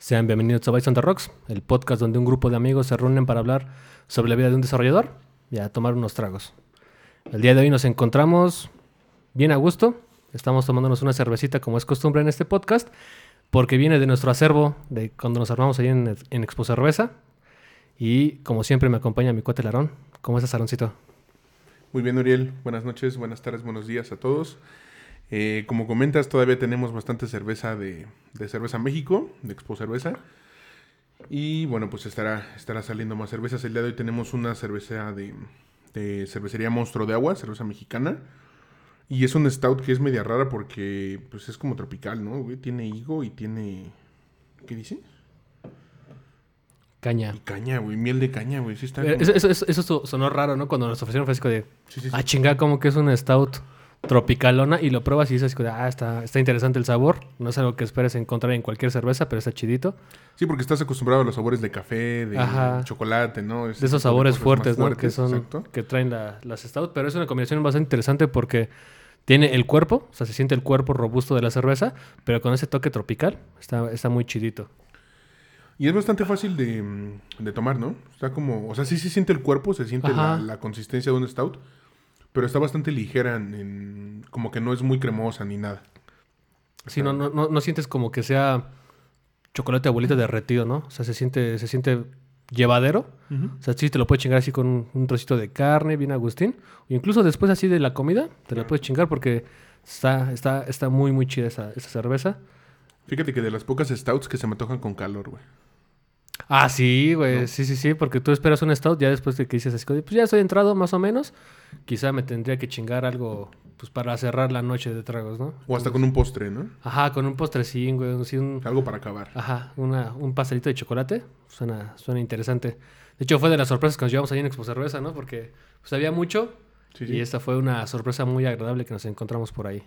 Sean bienvenidos a Bison the Rocks, el podcast donde un grupo de amigos se reúnen para hablar sobre la vida de un desarrollador y a tomar unos tragos. El día de hoy nos encontramos bien a gusto. Estamos tomándonos una cervecita como es costumbre en este podcast, porque viene de nuestro acervo de cuando nos armamos ahí en, en Expo Cerveza. Y como siempre me acompaña mi cuate Larón. ¿Cómo estás, Aroncito? Muy bien, Uriel. Buenas noches, buenas tardes, buenos días a todos. Eh, como comentas, todavía tenemos bastante cerveza de, de, Cerveza México, de Expo Cerveza. Y bueno, pues estará, estará saliendo más cervezas. El día de hoy tenemos una cerveza de, de cervecería Monstruo de Agua, cerveza mexicana. Y es un stout que es media rara porque pues es como tropical, ¿no? Tiene higo y tiene... ¿Qué dice? Caña. Y caña, güey. Miel de caña, güey. Sí está Eh, Eso, eso, eso- eso sonó raro, ¿no? Cuando nos ofrecieron fresco de... Sí, sí, sí. Ah, chinga, como que es un stout tropicalona y lo pruebas y dices, que, ah, está, está interesante el sabor. No es algo que esperes encontrar en cualquier cerveza, pero está chidito. Sí, porque estás acostumbrado a los sabores de café, de Ajá. chocolate, ¿no? De esos sabores fuertes. Que son exacto. que traen la- las stout, pero es una combinación bastante interesante porque tiene el cuerpo, o sea, se siente el cuerpo robusto de la cerveza, pero con ese toque tropical está, está muy chidito. Y es bastante fácil de, de tomar, ¿no? Está como, o sea, sí se siente el cuerpo, se siente la consistencia de un stout, pero está bastante ligera, en, en- como que no es muy cremosa ni nada. Sí, no, no, no, no sientes como que sea chocolate abuelita derretido, ¿no? O sea, se siente, se siente llevadero. O sea, sí te lo puedes chingar así con un, un trocito de carne, bien Agustín. O incluso después así de la comida, te la puedes chingar porque está, está, está muy, muy chida esa, esa cerveza. Fíjate que de las pocas stouts que se me tocan con calor, güey. Ah, sí, güey. ¿No? Sí, sí, sí. Porque tú esperas un stout ya después de que dices así, pues ya estoy entrado más o menos. Quizá me tendría que chingar algo pues para cerrar la noche de tragos, ¿no? O hasta con un postre, ¿no? Ajá, con un postrecín, güey. así un, Algo para acabar. Ajá, una, un pastelito de chocolate. Suena, suena interesante. De hecho, fue de las sorpresas que nos llevamos ahí en Expo Cerveza, ¿no? Porque pues, había mucho. Sí, Y esta fue una sorpresa muy agradable que nos encontramos por ahí.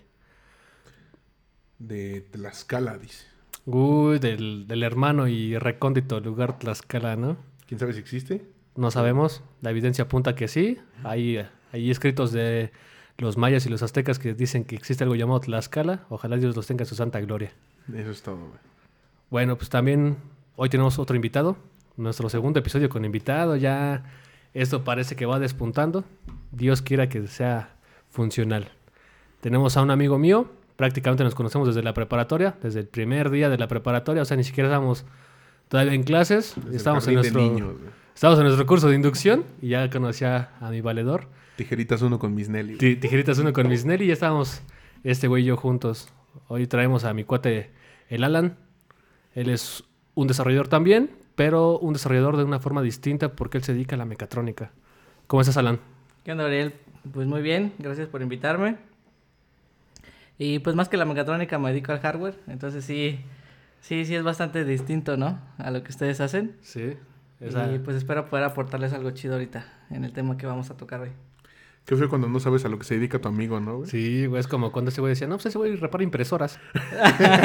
De Tlaxcala, dice. Uy, del, del hermano y recóndito lugar Tlaxcala, ¿no? ¿Quién sabe si existe? No sabemos. La evidencia apunta que sí. Hay, hay escritos de los mayas y los aztecas que dicen que existe algo llamado Tlaxcala. Ojalá Dios los tenga en su santa gloria. Eso es todo, güey. Bueno, pues también hoy tenemos otro invitado. Nuestro segundo episodio con invitado. Ya esto parece que va despuntando. Dios quiera que sea funcional. Tenemos a un amigo mío. Prácticamente nos conocemos desde la preparatoria, desde el primer día de la preparatoria. O sea, ni siquiera estábamos todavía en clases. Desde Estábamos en, nuestro, niños, estábamos en nuestro curso de inducción y ya conocía a mi valedor. Tijeritas uno con Miss Nelly. Tijeritas uno con Miss Nelly y ya estábamos este güey y yo juntos. Hoy traemos a mi cuate, el Alan. Él es un desarrollador también, pero un desarrollador de una forma distinta porque él se dedica a la mecatrónica. ¿Cómo estás, Alan? ¿Qué onda, Ariel? Pues muy bien, gracias por invitarme. Y pues más que la mecatrónica me dedico al hardware, entonces sí, sí, sí es bastante distinto, ¿no? A lo que ustedes hacen. Sí. Y pues espero poder aportarles algo chido ahorita en el tema que vamos a tocar hoy. Qué feo cuando no sabes a lo que se dedica tu amigo, ¿no, güey? Sí, güey, es como cuando ese güey decía, no, pues ese güey repara impresoras.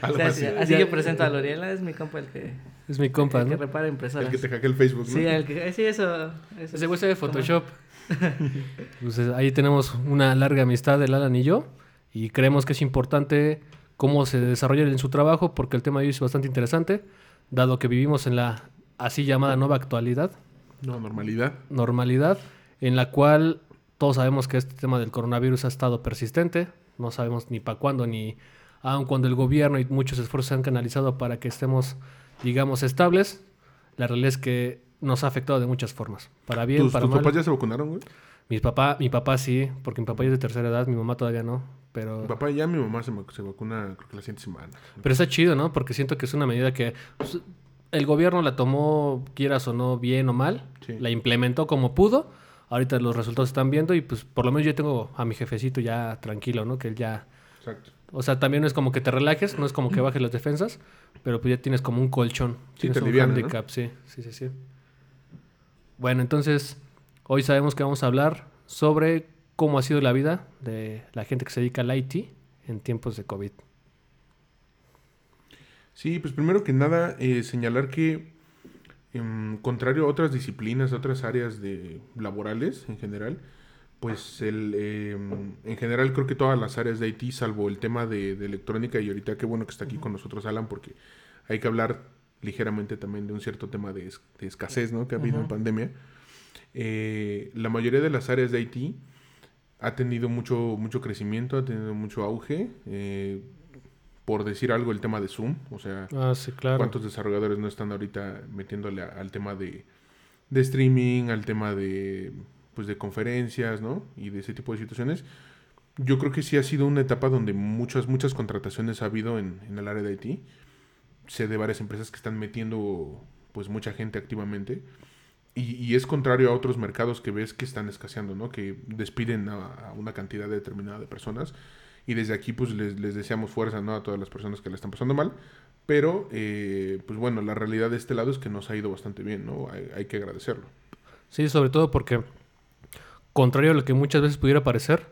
O sea, así así. Ya- yo presento a Loriela, es mi compa el que, Es mi compa, el que repara impresoras. El que te hackea el Facebook, ¿no? Sí, el que, sí, eso. eso Ese güey sabe es como- Photoshop. Pues, eh, ahí tenemos una larga amistad del Alan y yo. Y creemos que es importante cómo se desarrolla en su trabajo, porque el tema de hoy es bastante interesante, dado que vivimos en la así llamada nueva actualidad, No, normalidad. normalidad, en la cual todos sabemos que este tema del coronavirus ha estado persistente. No sabemos ni para cuándo, ni aun cuando el gobierno y muchos esfuerzos se han canalizado para que estemos, digamos, estables. La realidad es que nos ha afectado de muchas formas. Para bien, ¿Tus, para tus mal. papás ya se vacunaron, güey? Mis papá, mi papá sí, porque mi papá ya es de tercera edad, mi mamá todavía no. Pero, Mi papá ya, mi mamá se, se vacuna creo que la siguiente semana. pero está chido, ¿no? Porque siento que es una medida que pues, el gobierno la tomó, quieras o no, bien o mal. Sí. La implementó como pudo. Ahorita los resultados están viendo y pues por lo menos yo tengo a mi jefecito ya tranquilo, ¿no? Que él ya... Exacto. O sea, también no es como que te relajes, no es como que bajes las defensas, pero pues ya tienes como un colchón. Sí, tienes te un aliviana, ¿no? handicap, sí, sí, sí, sí. Bueno, entonces, hoy sabemos que vamos a hablar sobre cómo ha sido la vida de la gente que se dedica al IT en tiempos de COVID. Sí, pues primero que nada, eh, señalar que, em, contrario a otras disciplinas, a otras áreas de laborales en general, pues el, em, en general creo que todas las áreas de IT, salvo el tema de, de electrónica, y ahorita qué bueno que está aquí con nosotros Alan, porque hay que hablar ligeramente también de un cierto tema de, escasez, ¿no? Que ha habido en pandemia. Eh, la mayoría de las áreas de IT ha tenido mucho, mucho crecimiento, ha tenido mucho auge. Eh, por decir algo, el tema de Zoom. O sea, ah, sí, claro. ¿cuántos desarrolladores no están ahorita metiéndole al tema de, de, streaming, al tema de, pues, de conferencias, ¿no? Y de ese tipo de situaciones. Yo creo que sí ha sido una etapa donde muchas, muchas contrataciones ha habido en, en el área de IT. Sé de varias empresas que están metiendo pues mucha gente activamente. Y, es contrario a otros mercados que ves que están escaseando, ¿no? Que despiden a, una cantidad determinada de personas y desde aquí pues les, les deseamos fuerza ¿no? a todas las personas que le están pasando mal. Pero, eh, pues bueno, la realidad de este lado es que nos ha ido bastante bien, ¿no? Hay, que agradecerlo. Sí, sobre todo porque, contrario a lo que muchas veces pudiera parecer,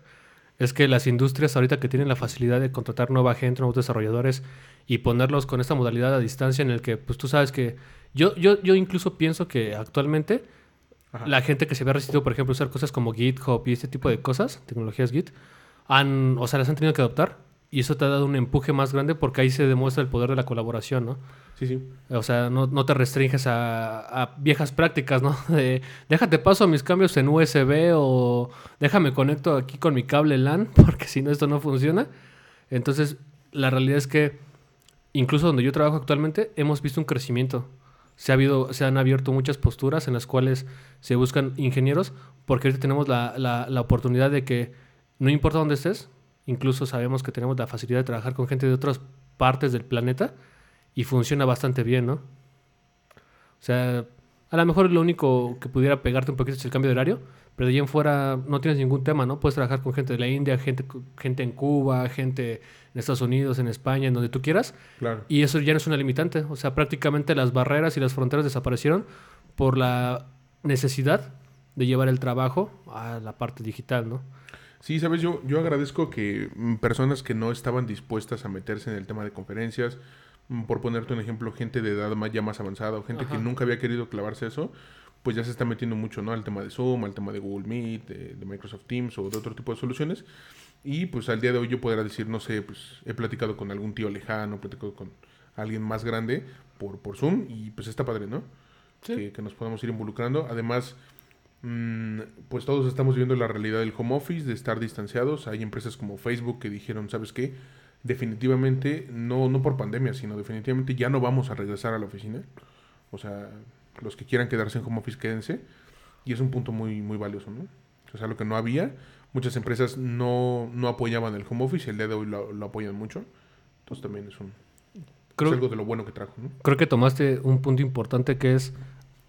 es que las industrias ahorita que tienen la facilidad de contratar nueva gente, nuevos desarrolladores y ponerlos con esta modalidad a distancia en el que, pues tú sabes que yo, yo, yo incluso pienso que actualmente la gente que se ve resistido, por ejemplo, usar cosas como GitHub y este tipo de cosas, tecnologías Git, han, o sea, las han tenido que adoptar y eso te ha dado un empuje más grande porque ahí se demuestra el poder de la colaboración, ¿no? Sí, sí. O sea, no, no te restringes a, viejas prácticas, ¿no? De, déjate paso a mis cambios en USB o déjame conecto aquí con mi cable LAN porque si no esto no funciona. Entonces, la realidad es que incluso donde yo trabajo actualmente hemos visto un crecimiento. Se, ha habido, se han abierto muchas posturas en las cuales se buscan ingenieros porque ahorita tenemos la, la, la oportunidad de que no importa dónde estés, incluso sabemos que tenemos la facilidad de trabajar con gente de otras partes del planeta y funciona bastante bien, ¿no? O sea, a lo mejor lo único que pudiera pegarte un poquito es el cambio de horario, pero de ahí en fuera no tienes ningún tema, ¿no? Puedes trabajar con gente de la India, gente, gente en Cuba, gente en Estados Unidos, en España, en donde tú quieras. Claro. Y eso ya no es una limitante. O sea, prácticamente las barreras y las fronteras desaparecieron por la necesidad de llevar el trabajo a la parte digital, ¿no? Sí, sabes, yo, yo agradezco que mm, personas que no estaban dispuestas a meterse en el tema de conferencias, mm, por ponerte un ejemplo, gente de edad más, ya más avanzada o gente que nunca había querido clavarse eso, pues ya se está metiendo mucho, ¿no? Al tema de Zoom, al tema de Google Meet, de, Microsoft Teams o de otro tipo de soluciones. Y pues al día de hoy yo podría decir, no sé, pues he platicado con algún tío lejano, he platicado con alguien más grande por, por Zoom y pues está padre, ¿no? Que, que nos podamos ir involucrando. Además, pues todos estamos viendo la realidad del home office, de estar distanciados. Hay empresas como Facebook que dijeron, ¿sabes qué? Definitivamente, no, no por pandemia, sino definitivamente ya no vamos a regresar a la oficina. O sea, los que quieran quedarse en home office, quédense. Y es un punto muy, muy valioso, ¿no? O sea, lo que no había, muchas empresas no, no apoyaban el home office el día de hoy lo, apoyan mucho. Entonces también es un... es algo de lo bueno que trajo, ¿no? Creo que tomaste un punto importante que es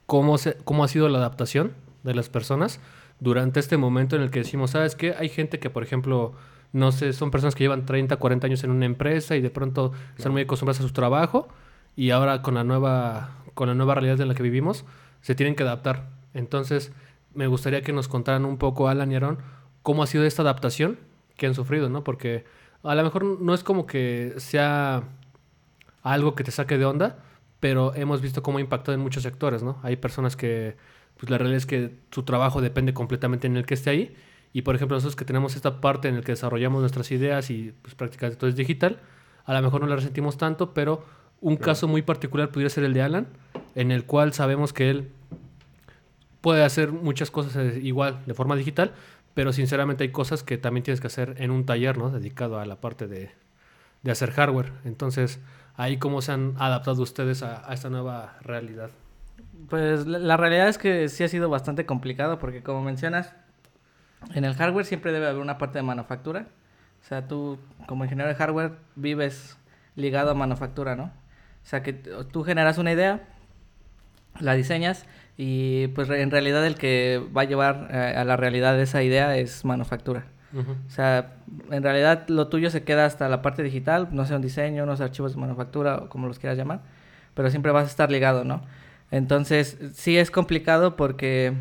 cómo, se, cómo ha sido la adaptación de las personas durante este momento en el que decimos, ¿sabes qué? Hay gente que, por ejemplo, no sé, son personas que llevan 30, 40 años en una empresa y de pronto están muy acostumbradas a su trabajo y ahora con la nueva con la nueva realidad en la que vivimos se tienen que adaptar. Entonces, me gustaría que nos contaran un poco Alan y Aaron cómo ha sido esta adaptación que han sufrido, ¿no? Porque a lo mejor no es como que sea algo que te saque de onda, pero hemos visto cómo ha impactado en muchos sectores, ¿no? Hay personas que pues la realidad es que su trabajo depende completamente en el que esté ahí. Y por ejemplo, nosotros que tenemos esta parte en la que desarrollamos nuestras ideas y pues prácticamente todo es digital, a lo mejor no la resentimos tanto, pero un caso muy particular pudiera ser el de Alan, en el cual sabemos que él puede hacer muchas cosas eh, igual de forma digital, pero sinceramente hay cosas que también tienes que hacer en un taller, ¿no? Dedicado a la parte de, de hacer hardware. Entonces, ahí cómo se han adaptado ustedes a esta nueva realidad. Pues la, realidad es que sí ha sido bastante complicado porque como mencionas, en el hardware siempre debe haber una parte de manufactura. O sea, tú como ingeniero de hardware vives ligado a manufactura, ¿no? O sea, que tú generas una idea, la diseñas y pues en realidad el que va a llevar eh, a la realidad esa idea es manufactura. O sea, en realidad lo tuyo se queda hasta la parte digital, no sea un diseño, unos archivos de manufactura o como los quieras llamar, pero siempre vas a estar ligado, ¿no? Entonces, sí es complicado porque,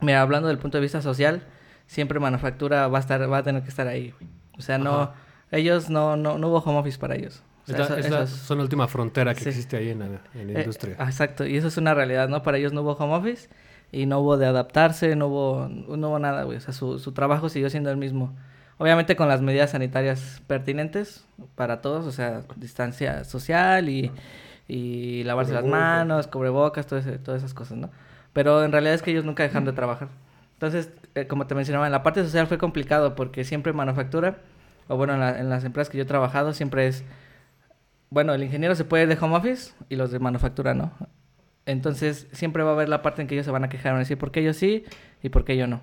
mira, hablando del punto de vista social, siempre manufactura va a estar, va a tener que estar ahí. O sea, no, ellos no, no, no hubo home office para ellos. es la, son la última frontera que existe ahí en la, en la eh, industria. exacto, y eso es una realidad, ¿no? Para ellos no hubo home office y no hubo de adaptarse, no hubo, no hubo nada, güey. O sea, su, su trabajo siguió siendo el mismo. Obviamente con las medidas sanitarias pertinentes para todos, o sea, distancia social y, y lavarse las manos, cubrebocas, todo ese- todas esas cosas, ¿no? Pero en realidad es que ellos nunca dejan de trabajar. Entonces, eh, como te mencionaba, en la parte social fue complicado porque siempre manufactura, o bueno, en, la- en las empresas que yo he trabajado, siempre es, bueno, el ingeniero se puede ir de home office y los de manufactura no. Entonces, siempre va a haber la parte en que ellos se van a quejar, van a decir por qué yo sí y por qué yo no.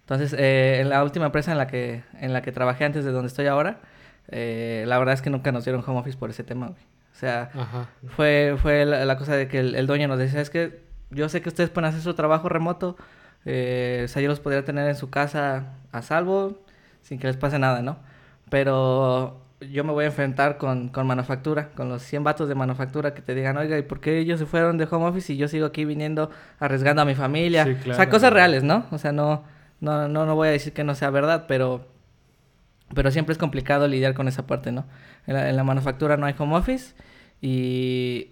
Entonces, eh, en la última empresa en la que, en la que trabajé antes de donde estoy ahora, eh, la verdad es que nunca nos dieron home office por ese tema, güey. O sea, Ajá. fue, fue la, la cosa de que el, el dueño nos decía, es que yo sé que ustedes pueden hacer su trabajo remoto, eh, o sea, yo los podría tener en su casa a salvo, sin que les pase nada, ¿no? Pero yo me voy a enfrentar con, con manufactura, con los 100 vatos de manufactura que te digan, oiga, ¿y por qué ellos se fueron de home office y yo sigo aquí viniendo arriesgando a mi familia? Sí, O sea, cosas reales, ¿no? O sea, no, no, no, no voy a decir que no sea verdad, pero, pero siempre es complicado lidiar con esa parte, ¿no? En la, en la manufactura no hay home office y,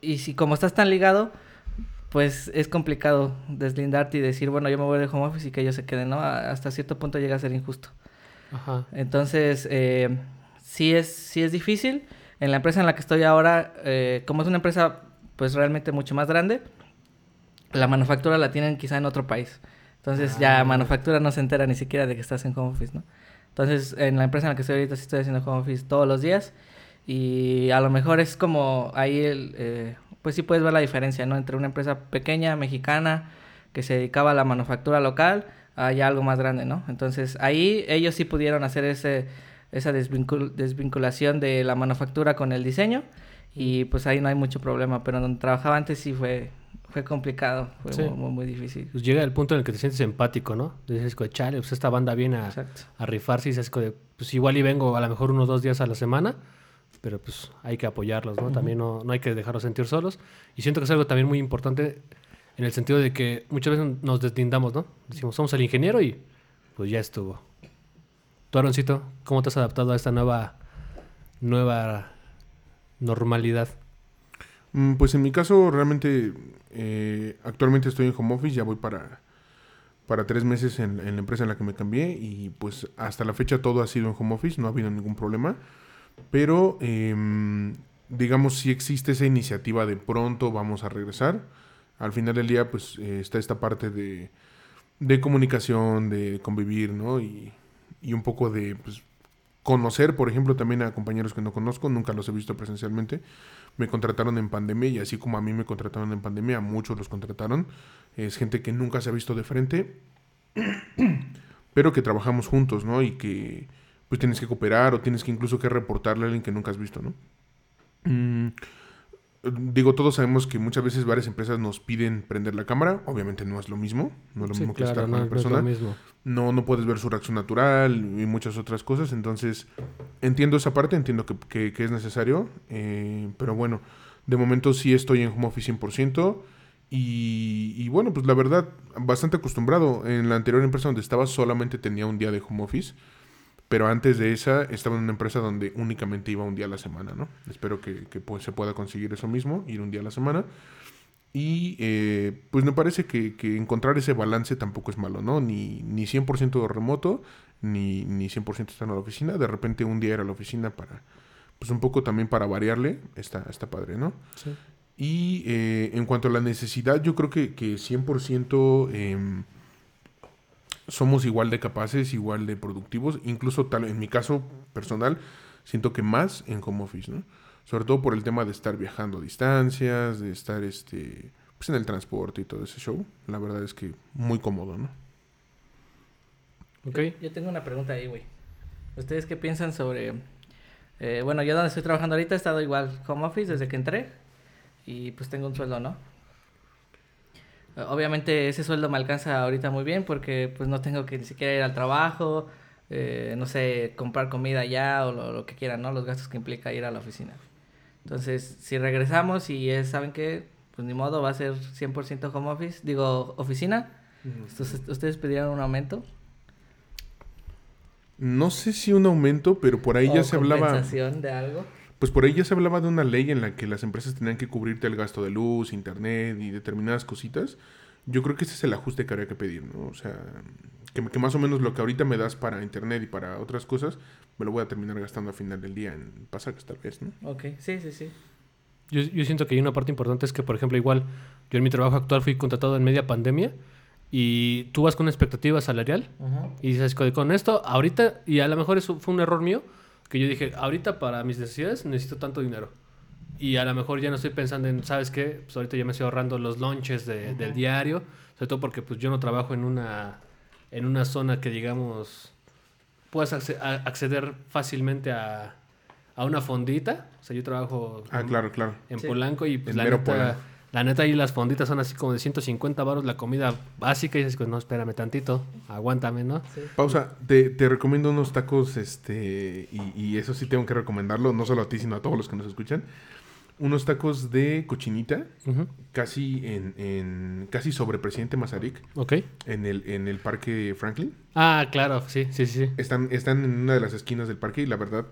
y si como estás tan ligado, pues es complicado deslindarte y decir, bueno, yo me voy de home office y que ellos se queden, ¿no? Hasta cierto punto llega a ser injusto. Ajá. Entonces, eh, sí, es, sí es difícil. En la empresa en la que estoy ahora, eh, como es una empresa pues realmente mucho más grande, la manufactura la tienen quizá en otro país. Entonces Ah. ya manufactura no se entera ni siquiera de que estás en home office, ¿no? Entonces, en la empresa en la que estoy ahorita sí estoy haciendo home office todos los días y a lo mejor es como ahí, el, eh, pues sí puedes ver la diferencia, ¿no? Entre una empresa pequeña, mexicana, que se dedicaba a la manufactura local, a ya algo más grande, ¿no? Entonces, ahí ellos sí pudieron hacer ese, esa desvincul- desvinculación de la manufactura con el diseño y pues ahí no hay mucho problema, pero donde trabajaba antes sí fue, fue complicado, fue Sí. muy, muy, muy difícil. Pues llega el punto en el que te sientes empático, ¿no? Dices, chale, pues esta banda viene a, a rifarse y dices, pues igual y vengo a lo mejor unos dos días a la semana, pero pues hay que apoyarlos, ¿no? También no, no hay que dejarlos sentir solos. Y siento que es algo también muy importante en el sentido de que muchas veces nos deslindamos, ¿no? Decimos, somos el ingeniero y pues ya estuvo. Tú, Aaroncito, ¿cómo te has adaptado a esta nueva, nueva normalidad? Mm, Pues en mi caso, realmente, eh, actualmente estoy en home office, ya voy para, para tres meses en, en la empresa en la que me cambié y pues hasta la fecha todo ha sido en home office, no ha habido ningún problema, pero em, digamos si existe esa iniciativa de pronto vamos a regresar, al final del día pues eh, está esta parte de, de comunicación, de convivir, ¿no? Y, y un poco de pues, conocer, por ejemplo, también a compañeros que no conozco, nunca los he visto presencialmente me contrataron en pandemia y así como a mí me contrataron en pandemia, a muchos los contrataron. Es gente que nunca se ha visto de frente, pero que trabajamos juntos, ¿no? Y que pues tienes que cooperar o tienes que incluso que reportarle a alguien que nunca has visto, ¿no? Mm, digo, todos sabemos que muchas veces varias empresas nos piden prender la cámara, obviamente no es lo mismo, no es lo Sí, mismo que estar con no, la no es persona lo mismo. no, no puedes ver su reacción natural y muchas otras cosas. Entonces, entiendo esa parte, entiendo que, que- que es necesario. eh, pero bueno, de momento sí estoy en home office 100%. Y, y bueno, pues la verdad, bastante acostumbrado. En la anterior empresa donde estaba solamente tenía un día de home office. Pero antes de esa estaba en una empresa donde únicamente iba un día a la semana, ¿no? Espero que, que, pues, se pueda conseguir eso mismo, ir un día a la semana. Y eh, pues me parece que, que encontrar ese balance tampoco es malo, ¿no? Ni, ni 100% remoto, ni, ni 100% estar en la oficina. De repente un día ir a la oficina para, pues un poco también para variarle, está, está padre, ¿no? Sí. Y eh, en cuanto a la necesidad, yo creo que, que 100% em, somos igual de capaces, igual de productivos. Incluso tal, en mi caso personal, siento que más en home office, ¿no? Sobre todo por el tema de estar viajando a distancias, de estar este, pues en el transporte y todo ese show. La verdad es que muy cómodo, ¿no? Ok. Yo tengo una pregunta ahí, güey. ¿Ustedes qué piensan sobre... eh, bueno, yo donde estoy trabajando ahorita he estado igual home office desde que entré y pues tengo un sueldo, ¿no? Obviamente ese sueldo me alcanza ahorita muy bien porque pues no tengo que ni siquiera ir al trabajo, eh, no sé, comprar comida allá o lo, lo que quieran, ¿no? Los gastos que implica ir a la oficina. Entonces, si regresamos y es, ¿saben qué? Pues ni modo, va a ser 100% home office, digo, oficina. Entonces, ¿ustedes pidieron un aumento? No sé si un aumento, pero por ahí ya ¿O se hablaba... de algo? Pues por ahí ya se hablaba de una ley en la que las empresas tenían que cubrirte el gasto de luz, internet y determinadas cositas. yo creo que ese es el ajuste que habría que pedir, ¿no? O sea, que, que más o menos lo que ahorita me das para internet y para otras cosas, me lo voy a terminar gastando a final del día en pasajes tal vez, ¿no? Ok, sí, sí, sí. Yo, yo siento que hay una parte importante es que, por ejemplo, igual yo en mi trabajo actual fui contratado en media pandemia y tú vas con una expectativa salarial y dices, con con esto, ahorita, y a lo mejor eso fue un error mío, que yo dije, ahorita para mis necesidades necesito tanto dinero. Y a lo mejor ya no estoy pensando en, ¿sabes qué? Pues ahorita ya me estoy ahorrando los lunches de- del diario, sobre todo porque pues yo no trabajo en una, en una zona que digamos, puedas acceder fácilmente a, a una fondita. O sea, yo trabajo Ah, en- claro, claro. en Sí. Polanco y pues En la mero neta. La neta ahí las fonditas son así como de 150 baros la comida básica y dices, pues no, espérame tantito, aguántame, ¿no? sí. Pausa, te, te recomiendo unos tacos, este, y, y eso sí tengo que recomendarlo, no solo a ti, sino a todos los que nos escuchan. Unos tacos de cochinita, casi en, en casi sobre Presidente Mazarik, Ok. en el, en el Parque Franklin. Ah, claro, sí, sí, sí. Están, están en una de las esquinas del parque y la verdad,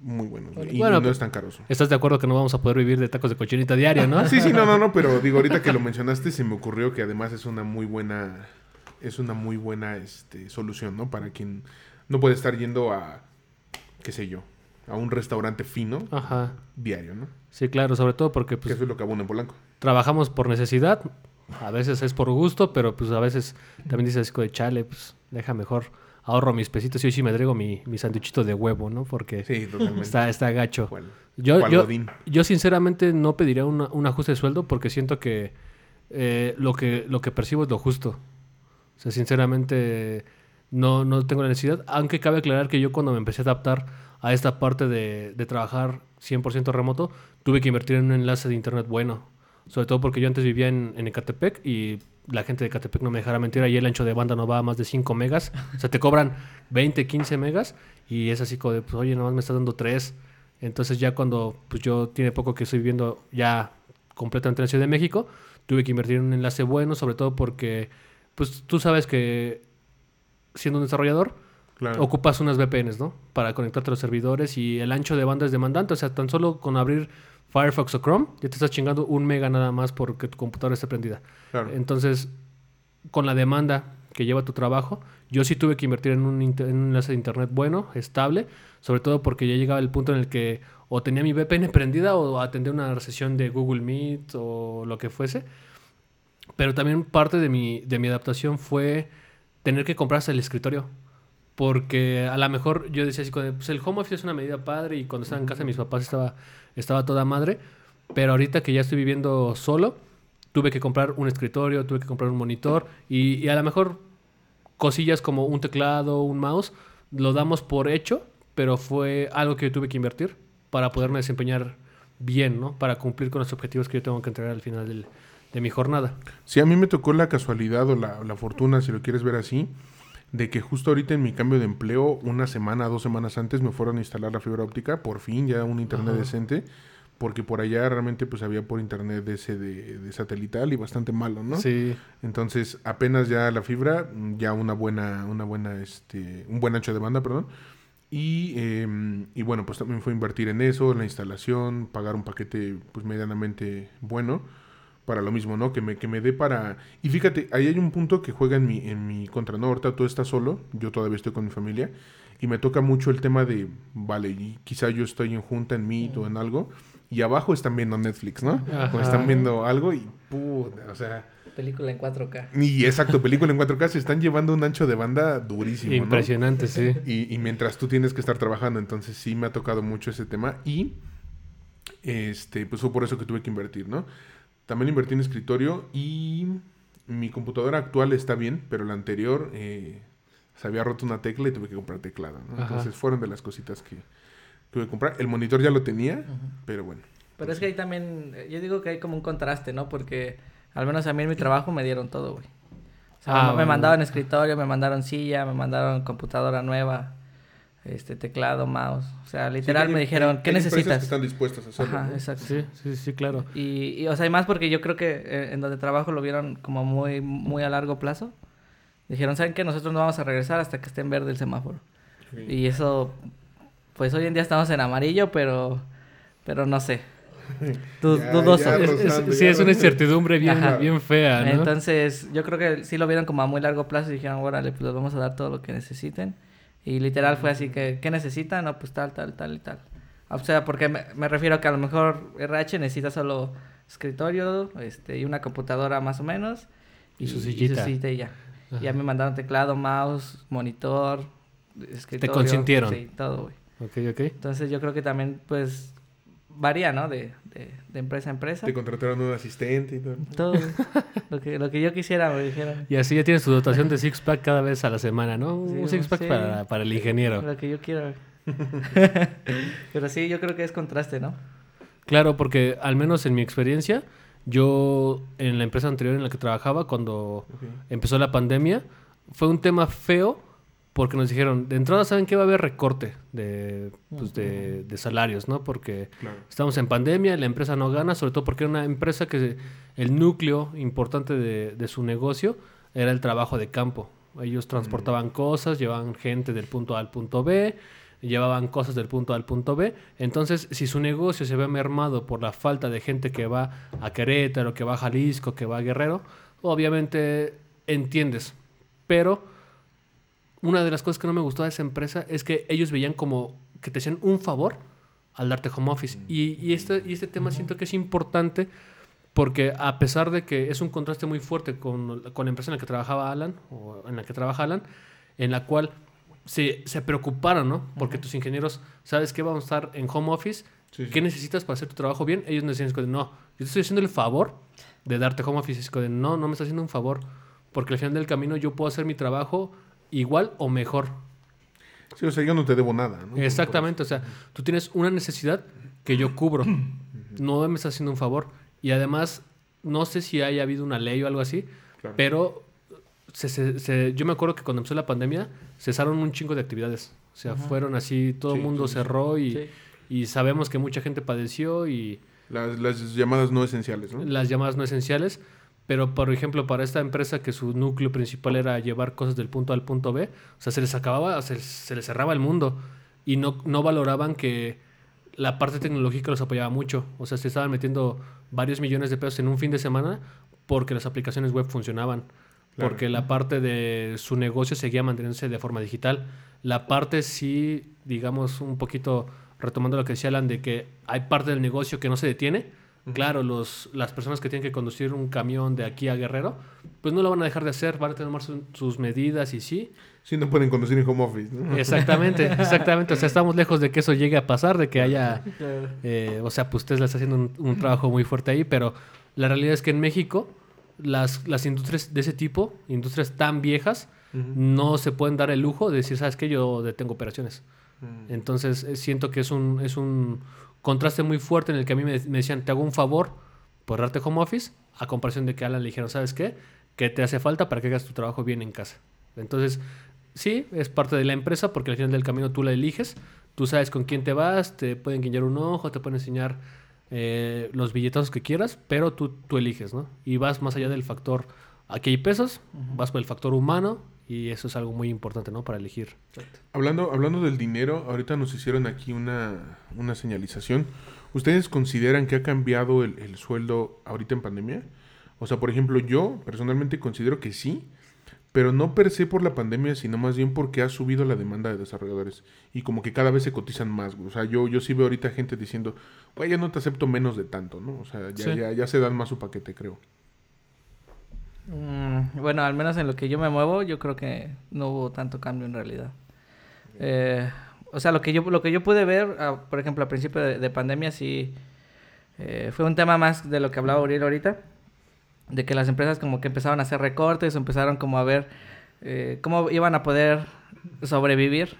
muy buenos. güey. Y Bueno, no están caros. ¿Estás de acuerdo que no vamos a poder vivir de tacos de cochinita diario, no? Sí, sí, no, no, no, pero digo, ahorita que lo mencionaste, se me ocurrió que además es una muy buena, es una muy buena este, solución, ¿no? Para quien no puede estar yendo a, qué sé yo, a un restaurante fino Ajá. diario, ¿no? Sí, claro, sobre todo porque Que pues eso es lo que abunda en Polanco. trabajamos por necesidad, a veces es por gusto, pero pues a veces también dices de chale, pues deja mejor, ahorro mis pesitos y hoy sí me traigo mi, mi sanduichito de huevo, ¿no? Porque Sí, está, está gacho. Cual- Yo, yo, yo sinceramente no pediría una- un ajuste de sueldo porque siento que, eh, lo que lo que percibo es lo justo. O sea, sinceramente no, no tengo la necesidad. Aunque cabe aclarar que yo cuando me empecé a adaptar a esta parte de, de trabajar 100% remoto, tuve que invertir en un enlace de internet bueno. Sobre todo porque yo antes vivía en, en Ecatepec y la gente de Ecatepec no me dejara mentir. Ahí el ancho de banda no va a más de 5 megas. O sea, te cobran 20, 15 megas y es así como de, pues, oye, nomás me estás dando 3. Entonces ya cuando pues yo tiene poco que estoy viviendo ya completamente en la Ciudad de México, tuve que invertir en un enlace bueno, sobre todo porque pues tú sabes que siendo un desarrollador Claro. ocupas unas VPNs, ¿no? Para conectarte a los servidores y el ancho de banda es demandante, o sea, tan solo con abrir Firefox o Chrome ya te estás chingando un mega nada más porque tu computadora esté prendida. claro. Entonces, con la demanda que lleva tu trabajo, yo sí tuve que invertir en un, inter- en un enlace de internet bueno, estable, sobre todo porque ya llegaba el punto en el que o tenía mi VPN prendida o atendía una sesión de Google Meet o lo que fuese. Pero también parte de mi, de mi adaptación fue tener que comprarse el escritorio. Porque a lo mejor yo decía así, pues el home office es una medida padre y cuando estaba en casa de mis papás estaba, estaba toda madre. Pero ahorita que ya estoy viviendo solo, tuve que comprar un escritorio, tuve que comprar un monitor y, a lo mejor cosillas como un teclado, un mouse, lo damos por hecho, pero fue algo que yo tuve que invertir para poderme desempeñar bien, ¿no? Para cumplir con los objetivos que yo tengo que entregar al final del- de mi jornada. Sí, a mí me tocó la casualidad o la, la fortuna, si lo quieres ver así, de que justo ahorita en mi cambio de empleo, una semana, dos semanas antes, me fueron a instalar la fibra óptica, por fin ya un internet Ajá. decente, porque por allá realmente pues había por internet de ese de, de satelital y bastante malo, ¿no? Sí, Entonces, apenas ya la fibra, ya una buena, una buena, este, un buen ancho de banda, perdón. Y, eh, y bueno, pues también fue invertir en eso, en la instalación, pagar un paquete pues medianamente bueno para lo mismo, ¿no? Que me, que me dé para... Y fíjate, ahí hay un punto que juega en mi, en mi contra, ¿no? Ahorita tú estás solo, yo todavía estoy con mi familia, y me toca mucho el tema de, vale, y quizá yo estoy en junta, en Meet o en algo, y abajo están viendo Netflix, ¿no? O están viendo algo y, puta, o sea... Película en 4K. Y exacto, película en 4K se están llevando un ancho de banda durísimo. ¿no? impresionante, sí. Y, y mientras tú tienes que estar trabajando, entonces sí me ha tocado mucho ese tema. Y este, pues fue por eso que tuve que invertir, ¿no? También invertí en escritorio y mi computadora actual está bien, pero la anterior eh, se había roto una tecla y tuve que comprar teclado. Entonces fueron de las cositas que tuve que comprar. El monitor ya lo tenía, pero bueno. Pero es que ahí también, eh, yo digo que hay como un contraste, ¿no? Porque al menos a mí en mi trabajo me dieron todo, güey. O sea, Ah, me bueno. mandaron escritorio, me mandaron silla, me mandaron computadora nueva, este teclado, mouse. O sea, literal Sí, me hay- dijeron, hay- ¿qué hay necesitas? que están dispuestas a hacerlo. Ajá, ¿no? exacto. Sí, sí, sí, claro. Y, y, o sea, y más porque yo creo que eh, en donde trabajo lo vieron como muy, muy a largo plazo. Dijeron, ¿saben qué? Nosotros no vamos a regresar hasta que esté en verde el semáforo. Sí. Y eso, pues hoy en día estamos en amarillo, pero, pero no sé. du- Ya, dudoso. ya, Es- es- sí, ya es una incertidumbre bien, Ajá. bien fea, ¿no? Entonces, yo creo que sí lo vieron como a muy largo plazo y dijeron, órale, pues les vamos a dar todo lo que necesiten. Y literal fue así que, ¿qué necesitan? No, pues tal, tal, tal y tal. O sea, porque me, me refiero a que a lo mejor RH necesita solo escritorio este, y una computadora más o menos. Y su sillita. y ya. Ajá. Ya me mandaron teclado, mouse, monitor, escritorio. consintieron. Sí, todo, güey. Ok, ok. Entonces yo creo que también, pues, varía, ¿no? De, de, de empresa a empresa. Te contrataron un asistente y todo. Todo, lo, que, lo que yo quisiera, me dijeron. Y así ya tienes tu dotación de six-pack cada vez a la semana, ¿no? Sí, Un six-pack sí. para, para el ingeniero. Lo que yo quiero. Pero sí, yo creo que es contraste, ¿no? Claro, porque al menos en mi experiencia, yo en la empresa anterior en la que trabajaba, cuando empezó la pandemia, fue un tema feo porque nos dijeron, de entrada saben que va a haber recorte de, pues, de, de salarios, ¿no? Porque Claro. estamos en pandemia, la empresa no gana, sobre todo porque era una empresa que el núcleo importante de, de su negocio era el trabajo de campo. Ellos transportaban cosas, llevaban gente del punto A al punto B, llevaban cosas del punto A al punto B. Entonces, si su negocio se ve mermado por la falta de gente que va a Querétaro, que va a Jalisco, que va a Guerrero, obviamente entiendes. Pero una de las cosas que no me gustó de esa empresa es que ellos veían como que te hacían un favor al darte home office. Y, y este, y este tema siento que es importante porque a pesar de que es un contraste muy fuerte con, con la empresa en la que trabajaba Alan, o en la que trabaja Alan, en la cual se, se preocuparon, ¿no? Porque tus ingenieros, ¿sabes qué? Vamos a estar en home office. Sí, sí. ¿Qué necesitas para hacer tu trabajo bien? Ellos nos decían, no, yo te estoy haciendo el favor de darte home office. Es de, no, no me estás haciendo un favor. Porque al final del camino yo puedo hacer mi trabajo igual o mejor. Sí, o sea, yo no te debo nada, ¿no? Exactamente, o sea, tú tienes una necesidad que yo cubro. No me estás haciendo un favor. Y además, no sé si haya habido una ley o algo así, Claro. pero se- se- se- yo me acuerdo que cuando empezó la pandemia, cesaron un chingo de actividades. O sea, fueron así, todo el Sí, mundo sí. cerró y, Sí. y sabemos que mucha gente padeció y Las, las llamadas no esenciales, ¿no? las llamadas no esenciales. Pero, por ejemplo, para esta empresa que su núcleo principal era llevar cosas del punto A al punto B, o sea, se les acababa, se les, se les cerraba el mundo y no, no valoraban que la parte tecnológica los apoyaba mucho. O sea, se estaban metiendo varios millones de pesos en un fin de semana porque las aplicaciones web funcionaban. Claro. Porque la parte de su negocio seguía manteniéndose de forma digital. La parte sí, digamos, un poquito retomando lo que decía Alan, de que hay parte del negocio que no se detiene. Claro, los, las personas que tienen que conducir un camión de aquí a Guerrero, pues no lo van a dejar de hacer, van a tomar su- sus medidas y sí. Sí, no pueden conducir en home office, ¿no? Exactamente, exactamente. O sea, estamos lejos de que eso llegue a pasar, de que haya, eh, o sea, pues Tesla está haciendo un, un trabajo muy fuerte ahí, pero la realidad es que en México las, las industrias de ese tipo, industrias tan viejas, no se pueden dar el lujo de decir, ¿sabes qué? Yo detengo operaciones. Mm. Entonces eh, siento que es un, es un contraste muy fuerte en el que a mí me, me decían, te hago un favor por darte home office, a comparación de que a Alan le dijeron, ¿sabes qué? ¿Qué te hace falta para que hagas tu trabajo bien en casa? Entonces, sí, es parte de la empresa porque al final del camino tú la eliges, tú sabes con quién te vas, te pueden guiñar un ojo, te pueden enseñar eh, los billetazos que quieras, pero tú, tú eliges, ¿no? Y vas más allá del factor, aquí hay pesos, vas por el factor humano y eso es algo muy importante, ¿no? Para elegir. Hablando, hablando del dinero, ahorita nos hicieron aquí una, una señalización. ¿Ustedes consideran que ha cambiado el, el sueldo ahorita en pandemia? O sea, por ejemplo, yo personalmente considero que sí, pero no per se por la pandemia, sino más bien porque ha subido la demanda de desarrolladores y como que cada vez se cotizan más. O sea, yo, yo sí veo ahorita gente diciendo, güey, ya no te acepto menos de tanto, ¿no? O sea, ya, Sí. ya, ya se dan más su paquete, creo. Mm, bueno, al menos en lo que yo me muevo, yo creo que no hubo tanto cambio en realidad. Eh, o sea, lo que yo, lo que yo pude ver, ah, por ejemplo, al principio de, de pandemia, sí eh, fue un tema más de lo que hablaba Uriel ahorita, de que las empresas como que empezaron a hacer recortes, empezaron como a ver eh, cómo iban a poder sobrevivir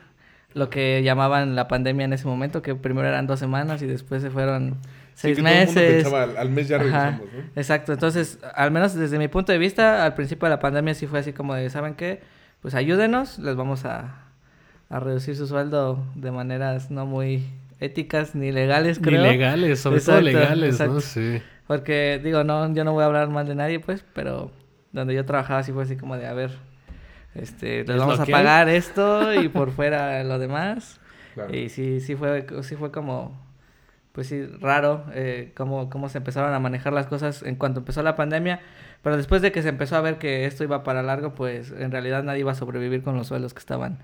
lo que llamaban la pandemia en ese momento, que primero eran dos semanas y después se fueron Sí, seis que todo el mundo meses. pensaba, al, mes ya Ajá, regresamos, ¿no? Exacto, entonces, al menos desde mi punto de vista, al principio de la pandemia sí fue así como de, ¿saben qué? Pues ayúdenos, les vamos a, a reducir su sueldo de maneras no muy éticas ni legales, creo. Ni legales, sobre todo Exacto, legales, ¿no? Sí. Porque, digo, no, yo no voy a hablar mal de nadie, pues, pero donde yo trabajaba sí fue así como de, a ver, este, les ¿Es vamos a hay? pagar esto y por fuera lo demás. Claro. Y sí, sí fue, sí fue como, pues sí, raro eh, cómo, cómo se empezaron a manejar las cosas en cuanto empezó la pandemia. Pero después de que se empezó a ver que esto iba para largo, pues en realidad nadie iba a sobrevivir con los sueldos que estaban,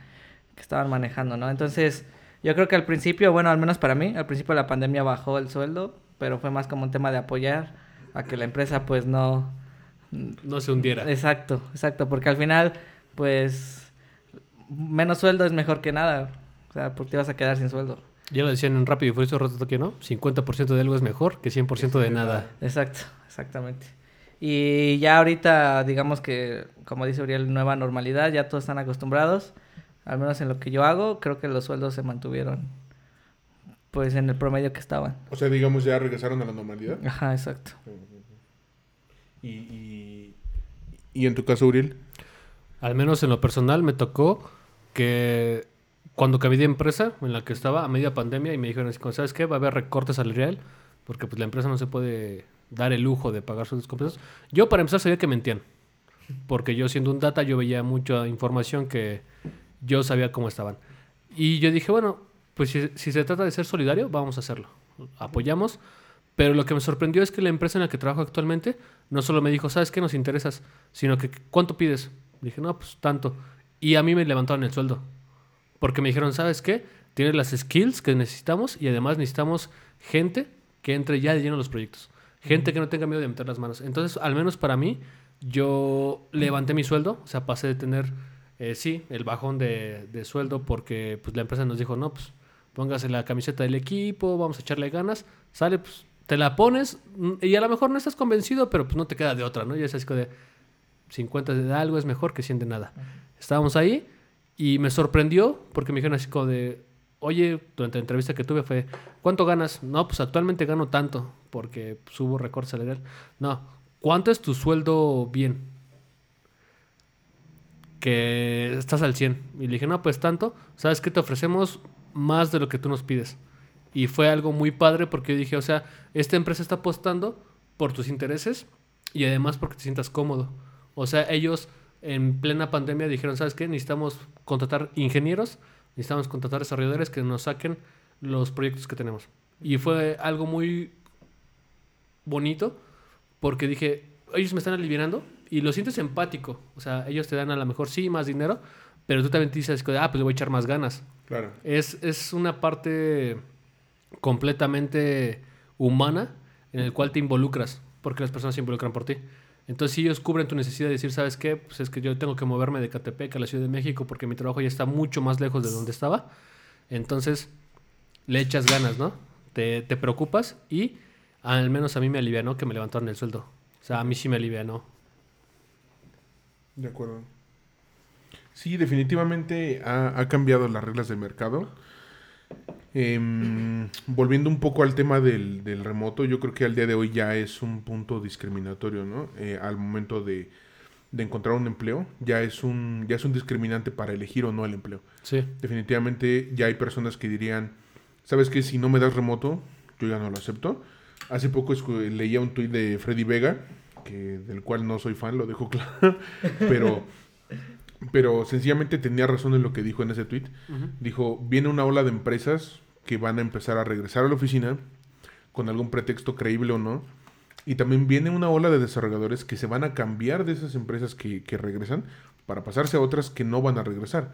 que estaban manejando, ¿no? Entonces, yo creo que al principio, bueno, al menos para mí, al principio de la pandemia bajó el sueldo, pero fue más como un tema de apoyar a que la empresa pues no... No se hundiera. Exacto, exacto, porque al final, pues, menos sueldo es mejor que nada. O sea, porque te vas a quedar sin sueldo. Ya lo decían en Rápido y Furioso rato que no, 50% de algo es mejor que 100% de nada. Exacto, exactamente. Y ya ahorita, digamos que, como dice Uriel, nueva normalidad, ya todos están acostumbrados, al menos en lo que yo hago, creo que los sueldos se mantuvieron, pues, en el promedio que estaban. O sea, digamos, ya regresaron a la normalidad. Ajá, exacto. Y, y, y en tu caso, Uriel. Al menos en lo personal me tocó que cuando cambié de empresa en la que estaba a media pandemia y me dijeron ¿sabes qué? Va a haber recorte salarial porque pues la empresa no se puede dar el lujo de pagar sus completos. Yo para empezar sabía que mentían. Porque yo siendo un data yo veía mucha información que yo sabía cómo estaban. Y yo dije, bueno, pues si, si se trata de ser solidario, vamos a hacerlo. Apoyamos. Pero lo que me sorprendió es que la empresa en la que trabajo actualmente no solo me dijo, ¿sabes qué nos interesas? Sino que, ¿cuánto pides? Dije, no, pues tanto. Y a mí me levantaron el sueldo. Porque me dijeron, ¿sabes qué? Tienes las skills que necesitamos y además necesitamos gente que entre ya de lleno a los proyectos. Gente que no tenga miedo de meter las manos. Entonces, al menos para mí, yo levanté mi sueldo. O sea, pasé de tener, eh, sí, el bajón de, de, sueldo porque pues, la empresa nos dijo, no, pues póngase la camiseta del equipo, vamos a echarle ganas. Sale, pues te la pones y a lo mejor no estás convencido, pero pues no te queda de otra, ¿no? Ya sabes que de 50 de algo es mejor que 100 de nada. Estábamos ahí y me sorprendió porque me dijeron así como de, oye, durante la entrevista que tuve fue, ¿cuánto ganas? No, pues actualmente gano tanto porque subo hubo recorte salarial. No, ¿cuánto es tu sueldo bien? Que estás al 100. Y le dije, no, pues tanto, ¿sabes qué? Te ofrecemos más de lo que tú nos pides. Y fue algo muy padre porque yo dije, o sea, esta empresa está apostando por tus intereses y además porque te sientas cómodo. O sea, ellos en plena pandemia dijeron, ¿sabes qué? Necesitamos contratar ingenieros, necesitamos contratar desarrolladores que nos saquen los proyectos que tenemos. Y fue algo muy bonito porque dije, ellos me están aliviando y lo sientes empático. O sea, ellos te dan a lo mejor sí más dinero, pero tú también dices, ah, pues le voy a echar más ganas. Claro. Es, es una parte completamente humana en el cual te involucras, porque las personas se involucran por ti. Entonces, si ellos cubren tu necesidad de decir, ¿sabes qué? Pues es que yo tengo que moverme de Catepec a la Ciudad de México porque mi trabajo ya está mucho más lejos de donde estaba. Entonces, le echas ganas, ¿no? Te, te preocupas y al menos a mí me alivianó que me levantaron el sueldo. O sea, a mí sí me alivianó. De acuerdo. Sí, definitivamente ha, ha cambiado las reglas del mercado. Eh, volviendo un poco al tema del, del, remoto, yo creo que al día de hoy ya es un punto discriminatorio, ¿no? Eh, al momento de, de, encontrar un empleo, ya es un, ya es un discriminante para elegir o no el empleo. Sí. Definitivamente ya hay personas que dirían, ¿sabes qué? Si no me das remoto, yo ya no lo acepto. Hace poco leía un tuit de Freddy Vega, que, del cual no soy fan, lo dejo claro, pero pero sencillamente tenía razón en lo que dijo en ese tweet. Uh -huh. Dijo, viene una ola de empresas que van a empezar a regresar a la oficina con algún pretexto creíble o no. Y también viene una ola de desarrolladores que se van a cambiar de esas empresas que, que regresan para pasarse a otras que no van a regresar.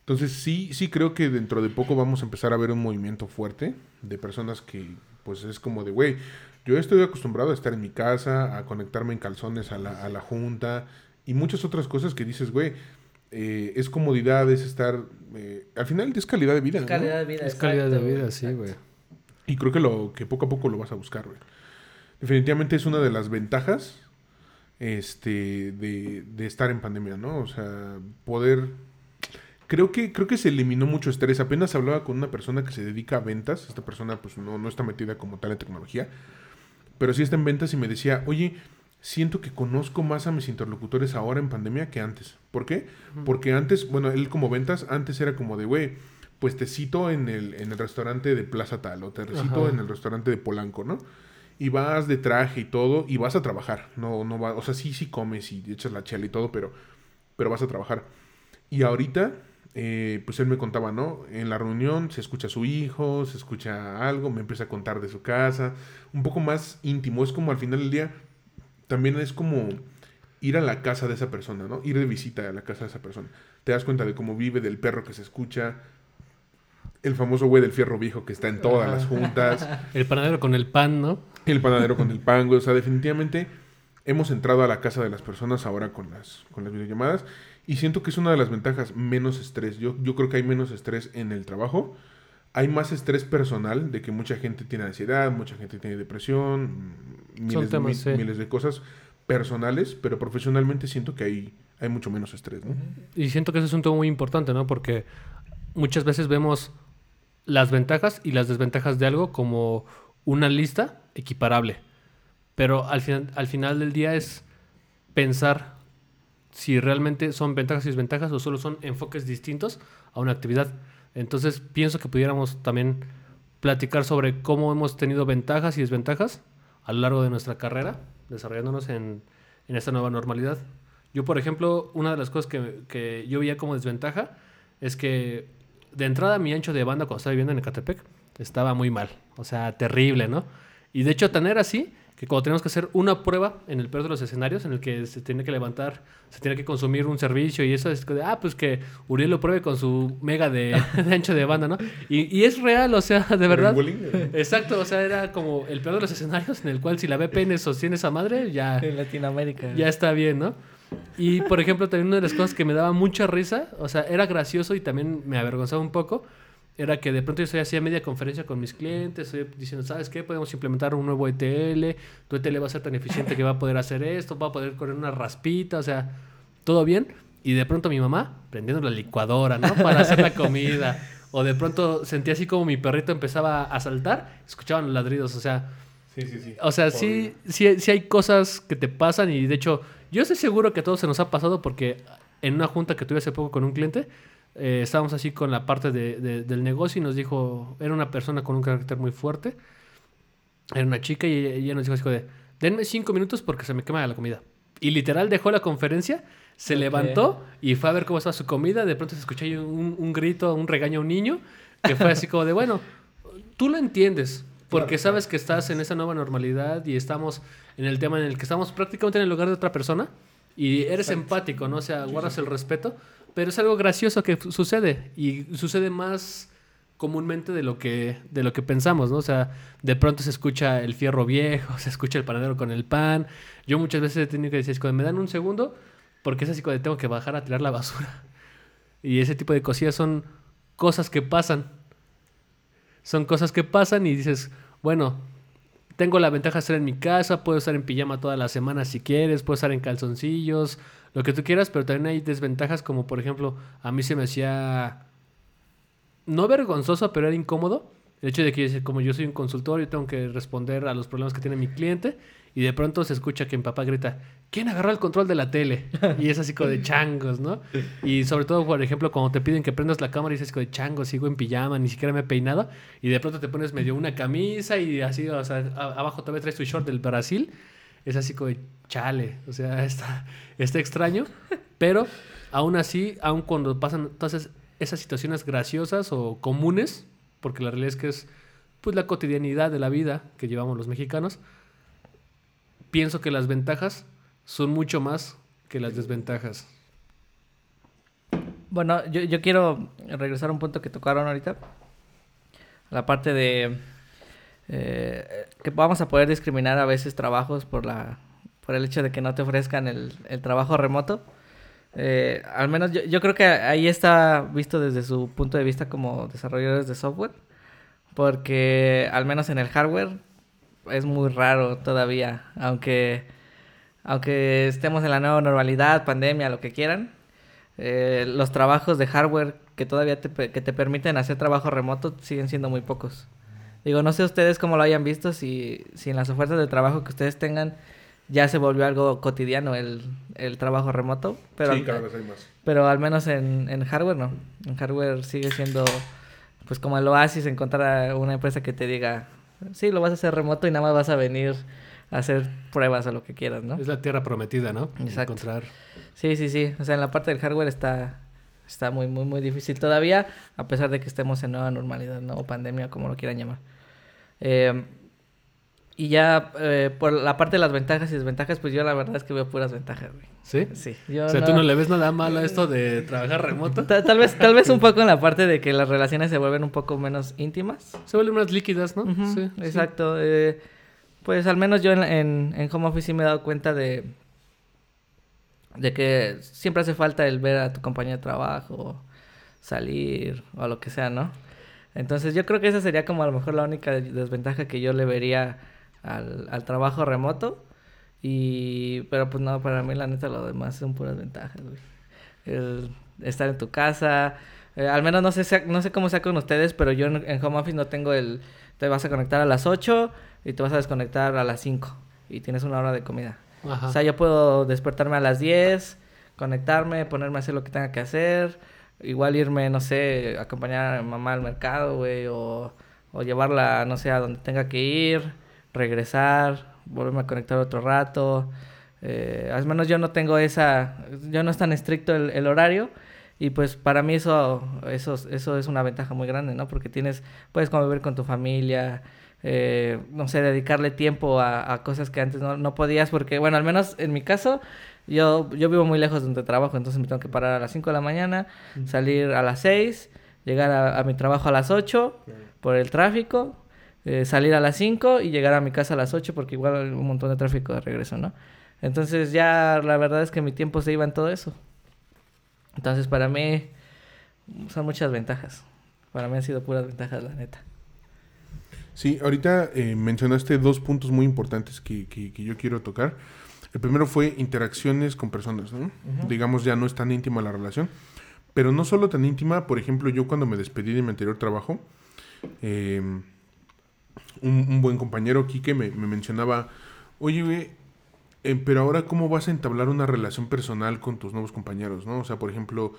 Entonces sí, sí creo que dentro de poco vamos a empezar a ver un movimiento fuerte de personas que pues es como de, güey, yo estoy acostumbrado a estar en mi casa, a conectarme en calzones a la, a la junta y muchas otras cosas que dices, güey, eh, es comodidad, es estar. Eh, al final es calidad de vida. Es calidad de vida. Es exacto, calidad de vida, sí, güey. Y creo que, lo, que poco a poco lo vas a buscar, güey. Definitivamente es una de las ventajas este, de, de, estar en pandemia, ¿no? O sea, poder. Creo que, creo que se eliminó mucho estrés. Apenas hablaba con una persona que se dedica a ventas. Esta persona, pues, no, no está metida como tal en tecnología. Pero sí está en ventas y me decía, oye, siento que conozco más a mis interlocutores ahora en pandemia que antes. ¿Por qué? Porque antes, bueno, él como ventas, antes era como de, güey, pues te cito en el, en el restaurante de Plaza Tal o te cito en el restaurante de Polanco, ¿no? Y vas de traje y todo y vas a trabajar. No, no va, o sea, sí, sí comes y echas la chela y todo, pero, pero vas a trabajar. Y ahorita eh, pues él me contaba, ¿no? En la reunión se escucha a su hijo, se escucha algo, me empieza a contar de su casa, un poco más íntimo, es como al final del día, también es como ir a la casa de esa persona, ¿no? Ir de visita a la casa de esa persona. Te das cuenta de cómo vive, del perro que se escucha, el famoso güey del fierro viejo que está en todas las juntas. El panadero con el pan, ¿no? El panadero con el pan, güey. O sea, definitivamente hemos entrado a la casa de las personas ahora con las, con las videollamadas y siento que es una de las ventajas, menos estrés. Yo, yo creo que hay menos estrés en el trabajo. Hay más estrés personal de que mucha gente tiene ansiedad, mucha gente tiene depresión, miles, temas, de, sí. miles de cosas personales, pero profesionalmente siento que hay, hay mucho menos estrés, ¿no? Y siento que ese es un tema muy importante, ¿no? Porque muchas veces vemos las ventajas y las desventajas de algo como una lista equiparable. Pero al, final al final del día es pensar si realmente son ventajas y desventajas o solo son enfoques distintos a una actividad. Entonces pienso que pudiéramos también platicar sobre cómo hemos tenido ventajas y desventajas a lo largo de nuestra carrera, desarrollándonos en, en esta nueva normalidad. Yo, por ejemplo, una de las cosas que, que yo veía como desventaja es que de entrada mi ancho de banda cuando estaba viviendo en Ecatepec estaba muy mal, o sea, terrible, ¿no? Y de hecho tan era así que cuando teníamos que hacer una prueba en el peor de los escenarios en el que se tiene que levantar, se tiene que consumir un servicio y eso es que, ah, pues que Uriel lo pruebe con su mega de, de ancho de banda, ¿no? Y, y, es real, o sea, de verdad. Exacto, o sea, era como el peor de los escenarios en el cual si la VPN sostiene esa madre, ya... En Latinoamérica. Ya está bien, ¿no? Y, por ejemplo, también una de las cosas que me daba mucha risa, o sea, era gracioso y también me avergonzaba un poco, era que de pronto yo hacía media conferencia con mis clientes, estoy diciendo, ¿sabes qué? Podemos implementar un nuevo ETL, tu ETL va a ser tan eficiente que va a poder hacer esto, va a poder correr una raspita, o sea, todo bien. Y de pronto mi mamá prendiendo la licuadora, ¿no? Para hacer la comida. O de pronto sentía así como mi perrito empezaba a saltar, escuchaban los ladridos, o sea... Sí, sí, sí. O sea, sí, sí, sí hay cosas que te pasan y de hecho, yo estoy seguro que a todos se nos ha pasado porque en una junta que tuve hace poco con un cliente, eh, estábamos así con la parte de, de, del negocio y nos dijo, era una persona con un carácter muy fuerte, era una chica y ella nos dijo así de, denme cinco minutos porque se me quema la comida. Y literal dejó la conferencia, se okay. levantó y fue a ver cómo estaba su comida, de pronto se escuchó un, un, grito, un regaño a un niño, que fue así como de, bueno, tú lo entiendes, porque sabes que estás en esa nueva normalidad y estamos en el tema en el que estamos prácticamente en el lugar de otra persona y eres Exacto. empático, ¿no? O sea, guardas el respeto, pero es algo gracioso que sucede y sucede más comúnmente de lo que de lo que pensamos, ¿no? O sea, de pronto se escucha el fierro viejo, se escucha el panadero con el pan. Yo muchas veces he tenido que decir, me dan un segundo, porque es así cuando tengo que bajar a tirar la basura. Y ese tipo de cosillas son cosas que pasan. Son cosas que pasan y dices, bueno, tengo la ventaja de estar en mi casa, puedo estar en pijama toda la semana si quieres, puedo estar en calzoncillos, lo que tú quieras, pero también hay desventajas como por ejemplo, a mí se me hacía no vergonzoso, pero era incómodo el hecho de que como yo soy un consultor, yo tengo que responder a los problemas que tiene mi cliente y de pronto se escucha que mi papá grita, ¿quién agarró el control de la tele? Y es así como de changos, ¿no? Y sobre todo, por ejemplo, cuando te piden que prendas la cámara y dices como de changos, sigo en pijama, ni siquiera me he peinado y de pronto te pones medio una camisa y así, o sea, abajo todavía traes tu short del Brasil, es así como de chale, o sea, está, está extraño, pero aún así, aún cuando pasan todas esas situaciones graciosas o comunes, porque la realidad es que es pues la cotidianidad de la vida que llevamos los mexicanos, pienso que las ventajas son mucho más que las desventajas. Bueno, yo, yo quiero regresar a un punto que tocaron ahorita. La parte de eh, que vamos a poder discriminar a veces trabajos por la por el hecho de que no te ofrezcan el, el trabajo remoto. Eh, al menos yo, yo, creo que ahí está visto desde su punto de vista como desarrolladores de software. Porque al menos en el hardware es muy raro todavía. Aunque, aunque estemos en la nueva normalidad, pandemia, lo que quieran. Eh, los trabajos de hardware que todavía te, que te permiten hacer trabajo remoto siguen siendo muy pocos. Digo, no sé ustedes cómo lo hayan visto, si, si en las ofertas de trabajo que ustedes tengan ya se volvió algo cotidiano el, el trabajo remoto. Pero, sí, cada vez hay más. Pero al menos en, en hardware no. En hardware sigue siendo pues como el oasis encontrar una empresa que te diga, sí, lo vas a hacer remoto y nada más vas a venir a hacer pruebas o lo que quieras, ¿no? Es la tierra prometida, ¿no? Exacto. Encontrar... Sí, sí, sí. O sea, en la parte del hardware está, Está muy, muy, muy difícil todavía, a pesar de que estemos en nueva normalidad, ¿no? O pandemia, como lo quieran llamar. Eh, y ya eh, por la parte de las ventajas y desventajas, pues yo la verdad es que veo puras ventajas, güey. ¿Sí? Sí. o sea, ¿tú no le ves nada malo a esto de trabajar remoto? Tal, vez, tal vez un poco en la parte de que las relaciones se vuelven un poco menos íntimas. Se vuelven más líquidas, ¿no? sí, exacto. Eh, pues al menos yo en, en, en Home Office sí me he dado cuenta de, de que siempre hace falta el ver a tu compañía de trabajo, salir o lo que sea, ¿no? Entonces yo creo que esa sería como a lo mejor la única desventaja que yo le vería al, al trabajo remoto. Y, pero pues no, para mí la neta lo demás son puras ventajas, güey. El estar en tu casa, eh, al menos no sé, no sé cómo sea con ustedes, pero yo en, home office no tengo el, te vas a conectar a las 8 y te vas a desconectar a las 5 y tienes una hora de comida. O sea, yo puedo despertarme a las 10, conectarme, ponerme a hacer lo que tenga que hacer, igual irme, no sé, acompañar a mi mamá al mercado, güey, o, o llevarla, no sé, a donde tenga que ir, regresar, volverme a conectar otro rato. Eh, al menos yo no tengo esa, yo no es tan estricto el, el, horario y pues para mí eso, eso, eso es una ventaja muy grande, ¿no? Porque tienes, puedes convivir con tu familia, eh, no sé, dedicarle tiempo a, a cosas que antes no, no, podías porque, bueno, al menos en mi caso, yo, yo vivo muy lejos de donde trabajo, entonces me tengo que parar a las 5 de la mañana, salir a las 6, llegar a, a mi trabajo a las 8 por el tráfico, eh, salir a las 5 y llegar a mi casa a las 8 porque igual hay un montón de tráfico de regreso, ¿no? Entonces ya la verdad es que mi tiempo se iba en todo eso. Entonces para mí son muchas ventajas. Para mí han sido puras ventajas, la neta. Sí, ahorita eh, mencionaste dos puntos muy importantes que, que, que, yo quiero tocar. El primero fue interacciones con personas, ¿no? Uh -huh. Digamos, ya no es tan íntima la relación. Pero no solo tan íntima, por ejemplo, yo cuando me despedí de mi anterior trabajo, eh, un, un, buen compañero, Quique, me, me mencionaba, oye, eh, pero ahora cómo vas a entablar una relación personal con tus nuevos compañeros, ¿no? O sea, por ejemplo,